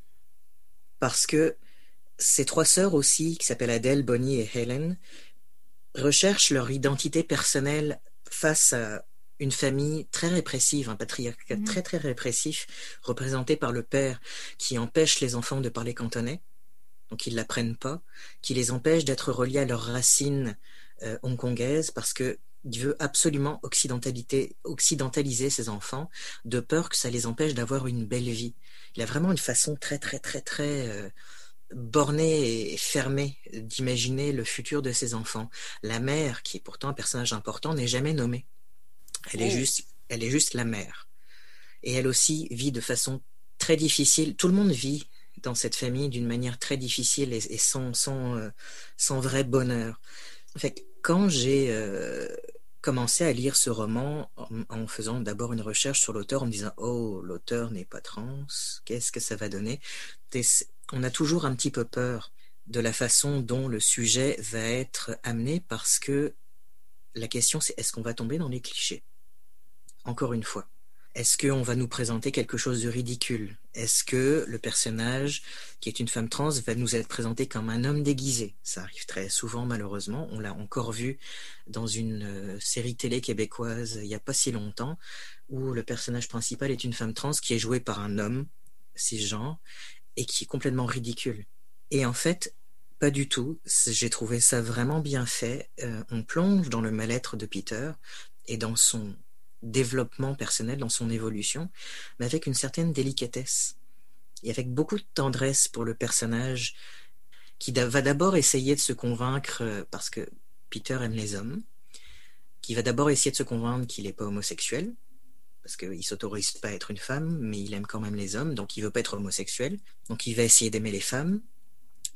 Parce que ces trois sœurs aussi, qui s'appellent Adèle, Bonnie et Helen, recherchent leur identité personnelle face à une famille très répressive, un patriarcat mmh. très très répressif, représenté par le père qui empêche les enfants de parler cantonais, donc ils ne l'apprennent pas, qui les empêche d'être reliés à leurs racines euh, hongkongaises parce que il veut absolument occidentaliser ses enfants de peur que ça les empêche d'avoir une belle vie. Il a vraiment une façon très très très très euh, borné et fermé d'imaginer le futur de ses enfants. La mère, qui est pourtant un personnage important, n'est jamais nommée. Elle est oh. juste, elle est juste la mère. Et elle aussi vit de façon très difficile. Tout le monde vit dans cette famille d'une manière très difficile et, sans, sans, euh, sans, vrai bonheur. En fait, quand j'ai euh, commencé à lire ce roman en, faisant d'abord une recherche sur l'auteur, en me disant Oh, l'auteur n'est pas trans, qu'est-ce que ça va donner? On a toujours un petit peu peur de la façon dont le sujet va être amené parce que la question c'est est-ce qu'on va tomber dans les clichés? Encore une fois. Est-ce qu'on va nous présenter quelque chose de ridicule? Est-ce que le personnage, qui est une femme trans, va nous être présenté comme un homme déguisé? Ça arrive très souvent, malheureusement. On l'a encore vu dans une euh, série télé québécoise il n'y a pas si longtemps, où le personnage principal est une femme trans qui est jouée par un homme cisgenre et qui est complètement ridicule. Et en fait, pas du tout. J'ai trouvé ça vraiment bien fait. Euh, on plonge dans le mal-être de Peter et dans son développement personnel, dans son évolution, mais avec une certaine délicatesse et avec beaucoup de tendresse pour le personnage qui va d'abord essayer de se convaincre, euh, parce que Peter aime les hommes, qui va d'abord essayer de se convaincre qu'il n'est pas homosexuel, parce qu'il ne s'autorise pas à être une femme, mais il aime quand même les hommes, donc il veut pas être homosexuel. Donc il va essayer d'aimer les femmes,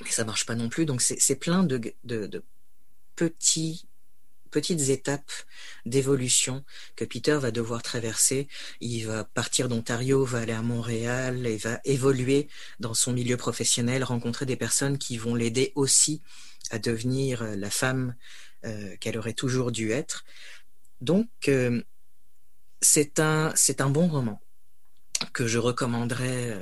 mais ça marche pas non plus. Donc c'est plein de, petites étapes d'évolution que Peter va devoir traverser. Il va partir d'Ontario, va aller à Montréal et va évoluer dans son milieu professionnel, rencontrer des personnes qui vont l'aider aussi à devenir la femme euh, qu'elle aurait toujours dû être. Donc, euh, c'est un, c'est un bon roman que je recommanderais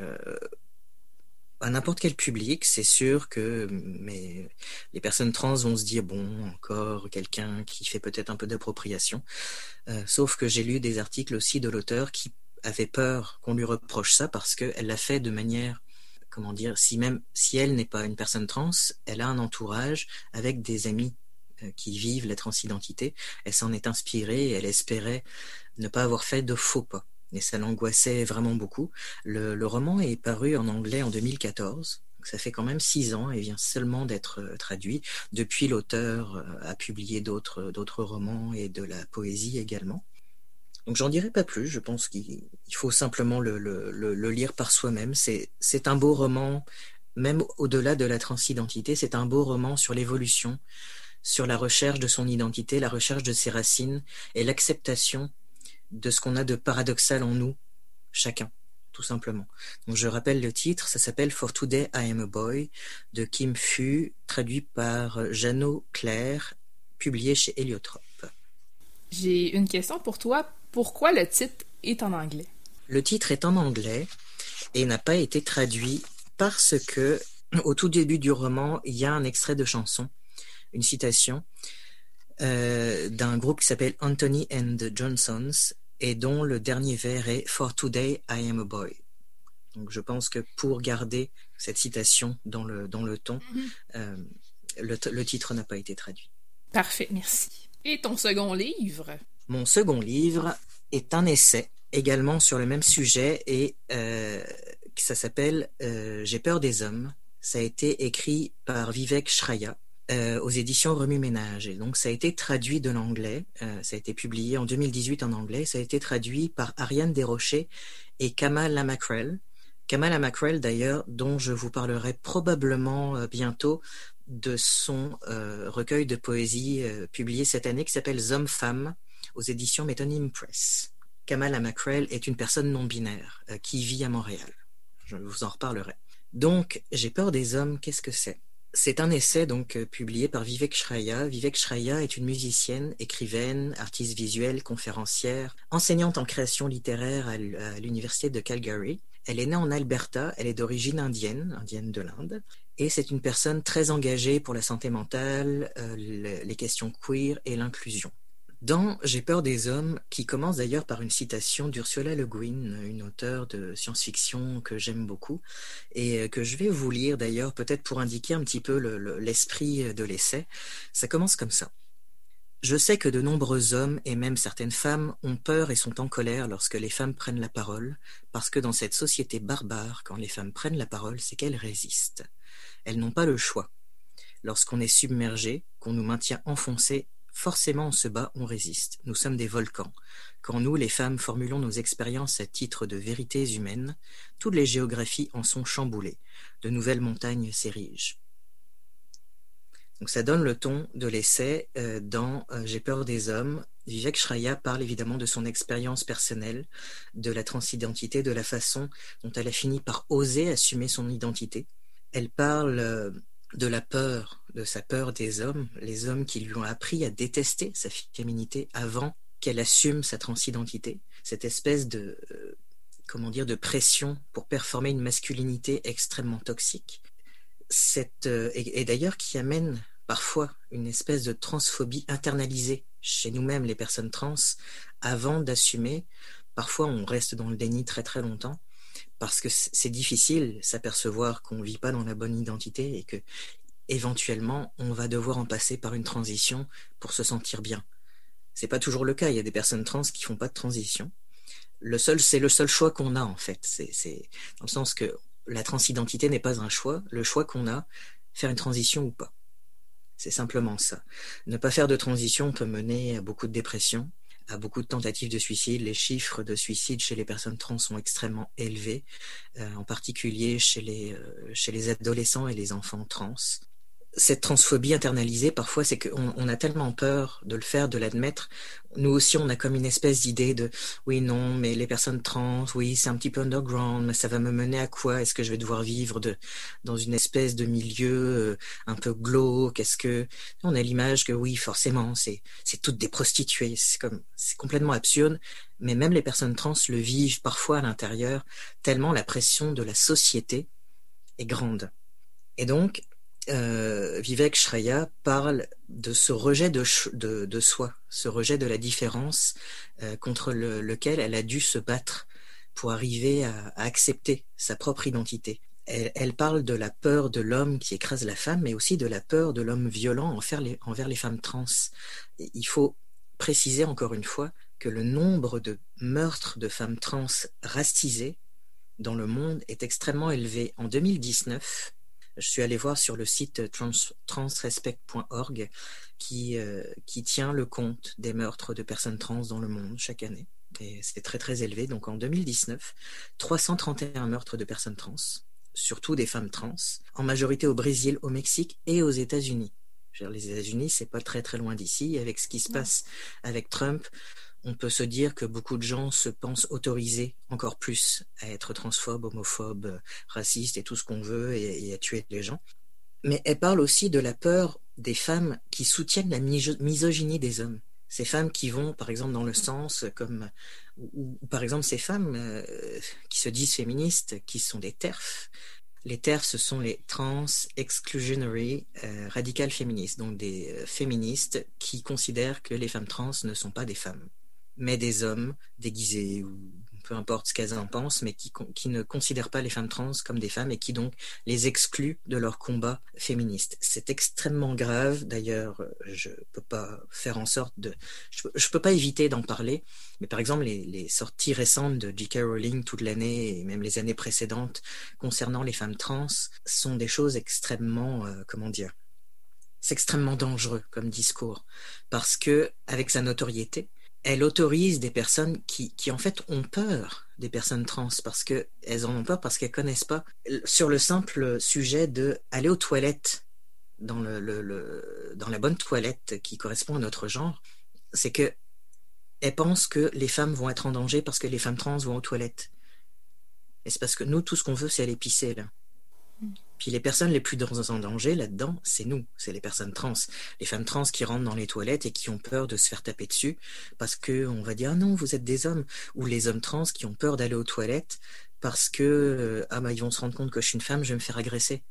à n'importe quel public, c'est sûr que mais les personnes trans vont se dire bon encore quelqu'un qui fait peut-être un peu d'appropriation. Euh, sauf que j'ai lu des articles aussi de l'auteur qui avait peur qu'on lui reproche ça parce qu'elle l'a fait de manière comment dire si même si elle n'est pas une personne trans, elle a un entourage avec des amis euh, qui vivent la transidentité. Elle s'en est inspirée et elle espérait ne pas avoir fait de faux pas et ça l'angoissait vraiment beaucoup. Le, roman est paru en anglais en 2014. ça fait quand même six ans et vient seulement d'être euh, traduit. Depuis, l'auteur euh, a publié d'autres romans et de la poésie également. Donc j'en dirai pas plus. Je pense qu'il faut simplement le, le lire par soi-même. C'est un beau roman, même au-delà de la transidentité. C'est un beau roman sur l'évolution, sur la recherche de son identité, la recherche de ses racines et l'acceptation de ce qu'on a de paradoxal en nous, chacun, tout simplement. Donc je rappelle le titre, ça s'appelle For Today I Am a Boy de Kim Fu, traduit par Jeannot Claire, publié chez Héliotrope. J'ai une question pour toi. Pourquoi le titre est en anglais? Le titre est en anglais et n'a pas été traduit parce que au tout début du roman, il y a un extrait de chanson, une citation euh, d'un groupe qui s'appelle Anthony and the Johnsons et dont le dernier vers est For Today I am a boy. Donc je pense que pour garder cette citation dans le, dans le ton, mm-hmm. euh, le, le, titre n'a pas été traduit. Parfait, merci. Et ton second livre? Mon second livre est un essai également sur le même sujet et euh, ça s'appelle J'ai peur des hommes. Ça a été écrit par Vivek Shraya euh, aux éditions Remue Ménage. Et donc, ça a été traduit de l'anglais. Euh, ça a été publié en 2018 en anglais. Ça a été traduit par Ariane Desrochers et Kamal Lamacrel. Kamal Lamacrel, d'ailleurs, dont je vous parlerai probablement euh, bientôt de son recueil de poésie publié cette année qui s'appelle Hommes-Femmes aux éditions Métonyme Press. Kamal Lamacrel est une personne non binaire qui vit à Montréal. Je vous en reparlerai. Donc, j'ai peur des hommes, qu'est-ce que c'est? C'est un essai donc euh, publié par Vivek Shraya. Vivek Shraya est une musicienne, écrivaine, artiste visuelle, conférencière, enseignante en création littéraire à l'université de Calgary. Elle est née en Alberta, elle est d'origine indienne, indienne de l'Inde, et c'est une personne très engagée pour la santé mentale, euh, les questions queer et l'inclusion. Dans J'ai peur des hommes, qui commence d'ailleurs par une citation d'Ursula Le Guin, une auteure de science-fiction que j'aime beaucoup, et que je vais vous lire d'ailleurs peut-être pour indiquer un petit peu l'esprit de l'essai. Ça commence comme ça. Je sais que de nombreux hommes et même certaines femmes ont peur et sont en colère lorsque les femmes prennent la parole, parce que dans cette société barbare, quand les femmes prennent la parole, c'est qu'elles résistent. Elles n'ont pas le choix. Lorsqu'on est submergé, qu'on nous maintient enfoncés Forcément on se bat, on résiste. Nous sommes des volcans. Quand nous, les femmes, formulons nos expériences à titre de vérités humaines, toutes les géographies en sont chamboulées. De nouvelles montagnes s'érigent. Donc ça donne le ton de l'essai euh, dans euh, J'ai peur des hommes. Vivek Shraya parle évidemment de son expérience personnelle, de la transidentité, de la façon dont elle a fini par oser assumer son identité. Elle parle euh, de la peur, de sa peur des hommes, les hommes qui lui ont appris à détester sa féminité avant qu'elle assume sa transidentité, cette espèce de euh, comment dire de pression pour performer une masculinité extrêmement toxique. Cette, euh, et d'ailleurs qui amène parfois une espèce de transphobie internalisée chez nous-mêmes, les personnes trans, avant d'assumer. Parfois, on reste dans le déni très très longtemps parce que c'est difficile s'apercevoir qu'on ne vit pas dans la bonne identité et que éventuellement on va devoir en passer par une transition pour se sentir bien. C'est pas toujours le cas. Il y a des personnes trans qui font pas de transition. Le seul, c'est le seul choix qu'on a en fait. C'est dans le sens que la transidentité n'est pas un choix. Le choix qu'on a, faire une transition ou pas. C'est simplement ça. Ne pas faire de transition peut mener à beaucoup de dépression, à beaucoup de tentatives de suicide. Les chiffres de suicide chez les personnes trans sont extrêmement élevés, euh, en particulier chez les, euh, chez les adolescents et les enfants trans cette transphobie internalisée, parfois, c'est qu'on on a tellement peur de le faire, de l'admettre. Nous aussi, on a comme une espèce d'idée de oui, non, mais les personnes trans, oui, c'est un petit peu underground, mais ça va me mener à quoi? Est-ce que je vais devoir vivre de, dans une espèce de milieu euh, un peu glauque? Est-ce que on a l'image que oui, forcément, c'est c'est toutes des prostituées. C'est comme c'est complètement absurde. Mais même les personnes trans le vivent parfois à l'intérieur, tellement la pression de la société est grande. Et donc, euh, Vivek Shraya parle de ce rejet de, soi, ce rejet de la différence euh, contre lequel elle a dû se battre pour arriver à, accepter sa propre identité. Elle, parle de la peur de l'homme qui écrase la femme, mais aussi de la peur de l'homme violent envers les, envers les femmes trans. il faut préciser encore une fois que le nombre de meurtres de femmes trans racisées dans le monde est extrêmement élevé. En 2019, je suis allé voir sur le site transrespect.org qui, euh, qui tient le compte des meurtres de personnes trans dans le monde chaque année. Et c'est très très élevé. Donc en 2019, 331 meurtres de personnes trans, surtout des femmes trans, en majorité au Brésil, au Mexique et aux États-Unis. Les États-Unis, c'est pas très très loin d'ici. Avec ce qui se passe avec Trump, on peut se dire que beaucoup de gens se pensent autorisés encore plus à être transphobes, homophobes, racistes et tout ce qu'on veut et, à tuer les gens. Mais elle parle aussi de la peur des femmes qui soutiennent la misogynie des hommes. Ces femmes qui vont, par exemple, dans le sens comme, ou, par exemple ces femmes euh, qui se disent féministes, qui sont des TERF. Les TERF, ce sont les Trans Exclusionary euh, Radical Feminists, donc des euh, féministes qui considèrent que les femmes trans ne sont pas des femmes mais des hommes déguisés ou peu importe ce qu'elles en pensent, mais qui, qui, ne considèrent pas les femmes trans comme des femmes et qui donc les excluent de leur combat féministe. C'est extrêmement grave. D'ailleurs, je peux pas faire en sorte de, je, je peux pas éviter d'en parler. Mais par exemple, les, les sorties récentes de J.K. Rowling toute l'année et même les années précédentes concernant les femmes trans sont des choses extrêmement, euh, comment dire, c'est extrêmement dangereux comme discours parce que avec sa notoriété, elle autorise des personnes qui, qui, en fait ont peur des personnes trans parce qu'elles en ont peur parce qu'elles connaissent pas sur le simple sujet de aller aux toilettes dans le, dans la bonne toilette qui correspond à notre genre c'est que elles pensent que les femmes vont être en danger parce que les femmes trans vont aux toilettes. Et c'est parce que nous tout ce qu'on veut c'est aller pisser là puis les personnes les plus en danger là-dedans, c'est nous, c'est les personnes trans. Les femmes trans qui rentrent dans les toilettes et qui ont peur de se faire taper dessus parce que on va dire ah non, vous êtes des hommes. Ou les hommes trans qui ont peur d'aller aux toilettes parce que euh, ah bah ils vont se rendre compte que je suis une femme, je vais me faire agresser.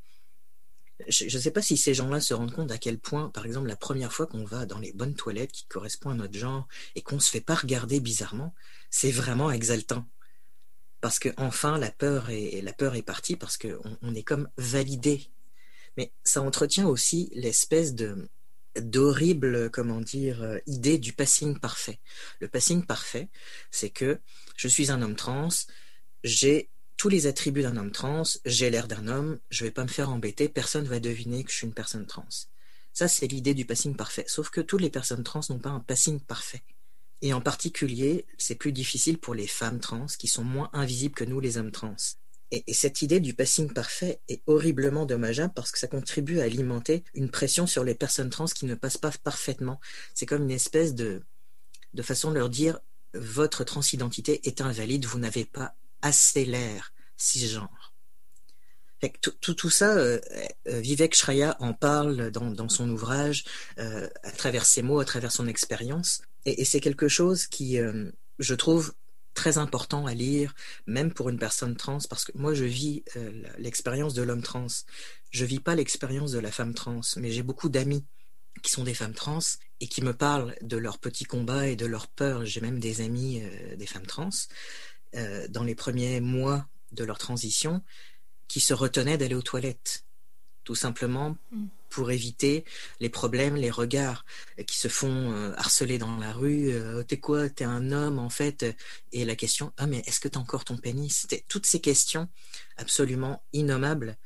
Je ne sais pas si ces gens-là se rendent compte à quel point, par exemple, la première fois qu'on va dans les bonnes toilettes qui correspondent à notre genre et qu'on se fait pas regarder bizarrement, c'est vraiment exaltant parce que enfin la peur est la peur est partie parce qu'on on est comme validé. Mais ça entretient aussi l'espèce de d'horrible comment dire euh, idée du passing parfait. Le passing parfait, c'est que je suis un homme trans, j'ai tous les attributs d'un homme trans, j'ai l'air d'un homme, je vais pas me faire embêter, personne va deviner que je suis une personne trans. Ça c'est l'idée du passing parfait. Sauf que toutes les personnes trans n'ont pas un passing parfait. Et en particulier, c'est plus difficile pour les femmes trans qui sont moins invisibles que nous, les hommes trans. Et, cette idée du passing parfait est horriblement dommageable parce que ça contribue à alimenter une pression sur les personnes trans qui ne passent pas parfaitement. C'est comme une espèce de, de façon de leur dire votre transidentité est invalide, vous n'avez pas assez l'air cisgenre. Tout, tout, tout, ça, euh, euh, Vivek Shraya en parle dans, dans son ouvrage, euh, à travers ses mots, à travers son expérience. Et, c'est quelque chose qui, euh, je trouve, très important à lire, même pour une personne trans, parce que moi, je vis euh, l'expérience de l'homme trans. Je vis pas l'expérience de la femme trans, mais j'ai beaucoup d'amis qui sont des femmes trans et qui me parlent de leurs petits combats et de leurs peurs. J'ai même des amis, euh, des femmes trans, dans les premiers mois de leur transition, qui se retenaient d'aller aux toilettes, tout simplement mm. Pour éviter les problèmes, les regards qui se font euh, harceler dans la rue. Euh, t'es quoi T'es un homme en fait Et la question ah mais est-ce que t'as encore ton pénis? Toutes ces questions absolument innommables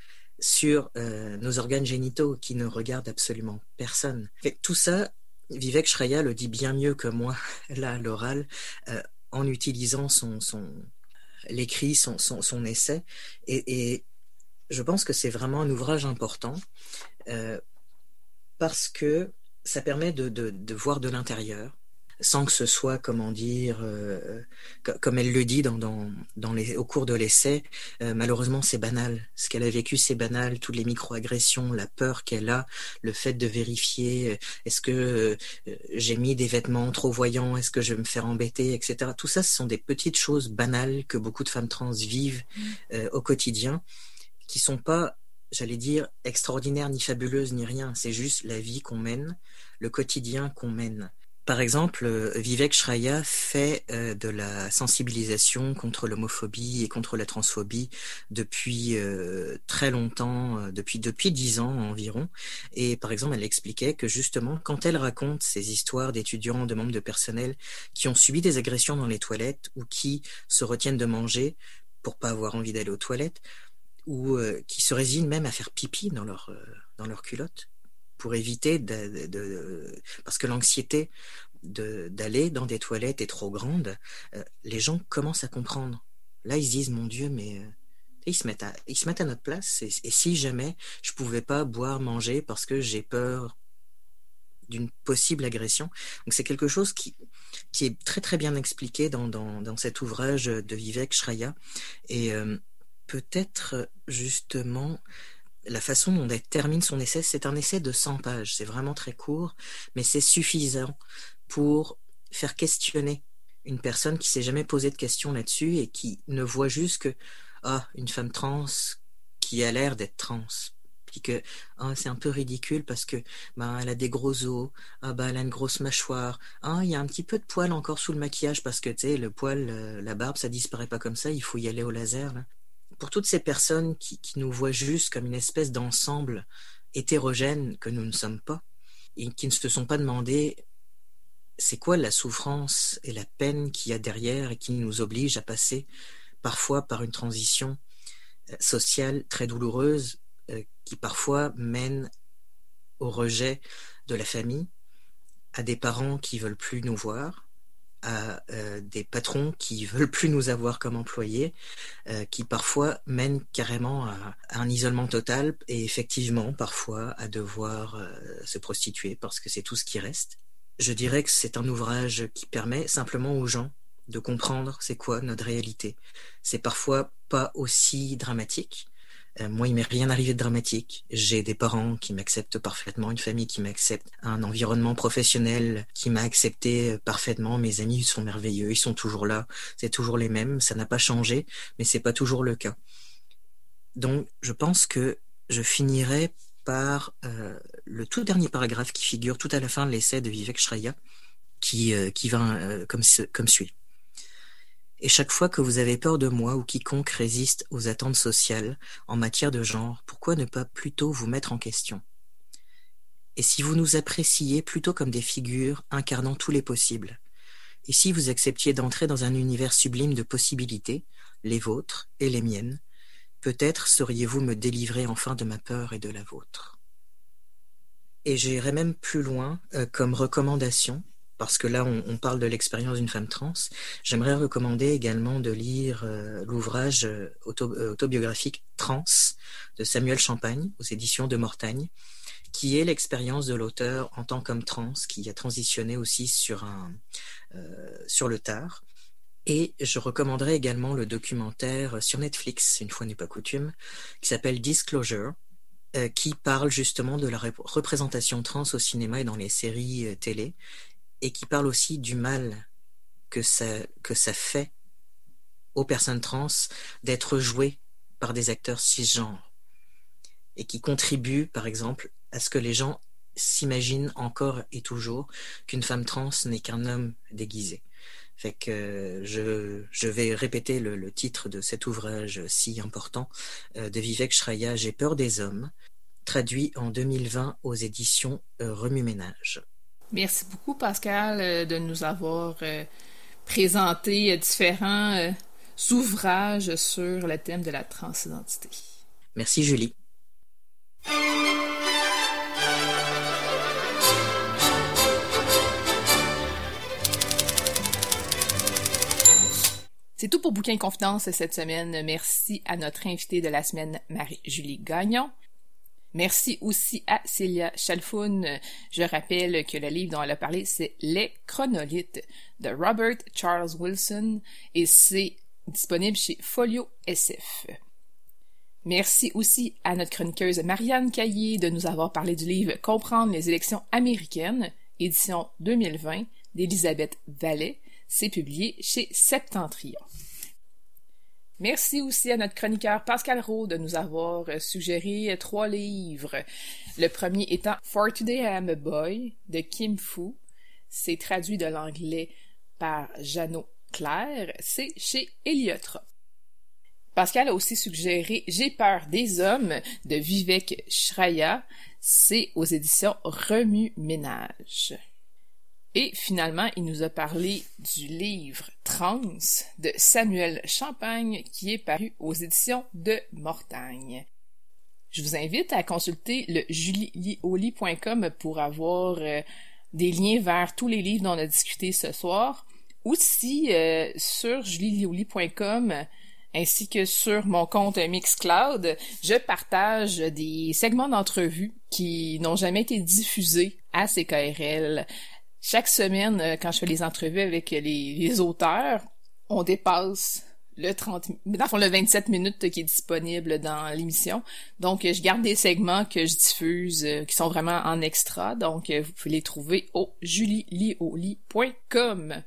sur euh, nos organes génitaux qui ne regardent absolument personne. Tout ça, Vivek Shraya le dit bien mieux que moi (laughs) là à l'oral euh, en utilisant son, son l'écrit, son, son, essai. Et je pense que c'est vraiment un ouvrage important euh, parce que ça permet de, de, de voir de l'intérieur sans que ce soit, comment dire, euh, comme elle le dit dans, dans, dans les, au cours de l'essai, euh, malheureusement c'est banal. Ce qu'elle a vécu c'est banal, toutes les micro-agressions, la peur qu'elle a, le fait de vérifier, euh, est-ce que euh, j'ai mis des vêtements trop voyants, est-ce que je vais me faire embêter, etc. Tout ça, ce sont des petites choses banales que beaucoup de femmes trans vivent mmh. euh, au quotidien qui sont pas, j'allais dire, extraordinaires ni fabuleuses ni rien. C'est juste la vie qu'on mène, le quotidien qu'on mène. Par exemple, euh, Vivek Shraya fait euh, de la sensibilisation contre l'homophobie et contre la transphobie depuis euh, très longtemps, depuis depuis dix ans environ. Et par exemple, elle expliquait que justement, quand elle raconte ces histoires d'étudiants, de membres de personnel qui ont subi des agressions dans les toilettes ou qui se retiennent de manger pour pas avoir envie d'aller aux toilettes, ou euh, qui se résignent même à faire pipi dans leur, euh, dans leur culotte pour éviter de, parce que l'anxiété d'aller dans des toilettes est trop grande, euh, les gens commencent à comprendre. Là, ils se disent, mon Dieu, mais euh, ils se mettent à, ils se mettent à notre place. Et, et si jamais je pouvais pas boire, manger parce que j'ai peur d'une possible agression. Donc c'est quelque chose qui, qui est très très bien expliqué dans, dans, dans cet ouvrage de Vivek Shraya. Et peut-être justement la façon dont elle termine son essai, c'est un essai de 100 pages, c'est vraiment très court, mais c'est suffisant pour faire questionner une personne qui s'est jamais posé de questions là-dessus et qui ne voit juste que ah une femme trans qui a l'air d'être trans puis que ah, c'est un peu ridicule parce que bah elle a des gros os ah bah elle a une grosse mâchoire ah il y a un petit peu de poil encore sous le maquillage parce que le poil euh, la barbe ça disparaît pas comme ça il faut y aller au laser pour toutes ces personnes qui, nous voient juste comme une espèce d'ensemble hétérogène que nous ne sommes pas, et qui ne se sont pas demandé c'est quoi la souffrance et la peine qu'il y a derrière et qui nous oblige à passer parfois par une transition euh, sociale très douloureuse euh, qui parfois mène au rejet de la famille, à des parents qui veulent plus nous voir, à euh, des patrons qui veulent plus nous avoir comme employés, euh, qui parfois mènent carrément à, un isolement total et effectivement parfois à devoir euh, se prostituer parce que c'est tout ce qui reste. Je dirais que c'est un ouvrage qui permet simplement aux gens de comprendre c'est quoi notre réalité. C'est parfois pas aussi dramatique, moi, il m'est rien arrivé de dramatique. J'ai des parents qui m'acceptent parfaitement, une famille qui m'accepte, un environnement professionnel qui m'a accepté euh, parfaitement. Mes amis sont merveilleux, ils sont toujours là, c'est toujours les mêmes, ça n'a pas changé, mais c'est pas toujours le cas. Donc, je pense que je finirai par euh, le tout dernier paragraphe qui figure tout à la fin de l'essai de Vivek Shraya, qui, euh, qui va euh, comme, comme suit. Et chaque fois que vous avez peur de moi ou quiconque résiste aux attentes sociales en matière de genre, pourquoi ne pas plutôt vous mettre en question? Et si vous nous appréciez plutôt comme des figures incarnant tous les possibles? Et si vous acceptiez d'entrer dans un univers sublime de possibilités, les vôtres et les miennes, peut-être sauriez-vous me délivrer enfin de ma peur et de la vôtre. Et j'irai même plus loin euh, comme recommandation parce que là, on, parle de l'expérience d'une femme trans, j'aimerais recommander également de lire euh, l'ouvrage auto, autobiographique Trans de Samuel Champagne aux éditions de Mortagne, qui est l'expérience de l'auteur en tant qu'homme trans, qui a transitionné aussi sur, un, euh, sur le tard. Et je recommanderais également le documentaire sur Netflix, une fois n'est pas coutume, qui s'appelle Disclosure, euh, qui parle justement de la représentation trans au cinéma et dans les séries euh, télé, et qui parle aussi du mal que ça, fait aux personnes trans d'être jouées par des acteurs cisgenres, et qui contribue, par exemple, à ce que les gens s'imaginent encore et toujours qu'une femme trans n'est qu'un homme déguisé. Fait que je, vais répéter le, le, titre de cet ouvrage si important euh, de Vivek Shraya, J'ai peur des hommes, traduit en 2020 aux éditions euh, Remue Ménage. Merci beaucoup Pascal euh, de nous avoir présenté différents ouvrages sur le thème de la transidentité. Merci Julie. C'est tout pour Bouquin Confidence cette semaine. Merci à notre invitée de la semaine, Marie-Julie Gagnon. Merci aussi à Célia Chalfoun. Je rappelle que le livre dont elle a parlé, c'est Les Chronolithes de Robert Charles Wilson et c'est disponible chez Folio SF. Merci aussi à notre chroniqueuse Marianne Caillé de nous avoir parlé du livre Comprendre les élections américaines, édition 2020 d'Elisabeth Vallée. C'est publié chez Septentrion. Merci aussi à notre chroniqueur Pascal Rowe de nous avoir suggéré trois livres. Le premier étant For Today I Am a Boy de Kim Fu. C'est traduit de l'anglais par Jeannot Claire. C'est chez Eliotrop. Pascal a aussi suggéré J'ai peur des hommes de Vivek Shraya. C'est aux éditions Remue Ménage. Et finalement, il nous a parlé du livre Trans de Samuel Champagne qui est paru aux éditions de Mortagne. Je vous invite à consulter le julioli.com pour avoir euh, des liens vers tous les livres dont on a discuté ce soir. Aussi, euh, sur julioli.com, ainsi que sur mon compte Mixcloud, je partage des segments d'entrevues qui n'ont jamais été diffusés à CKRL chaque semaine, euh, quand je fais les entrevues avec les, auteurs, on dépasse le 30 dans le le 27 minutes qui est disponible dans l'émission. Donc je garde des segments que je diffuse euh, qui sont vraiment en extra. Donc euh, vous pouvez les trouver au julielioli.com.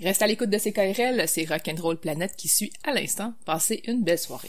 Reste à l'écoute de CKRL, c'est Rock'n'Roll Planète qui suit à l'instant. Passez une belle soirée.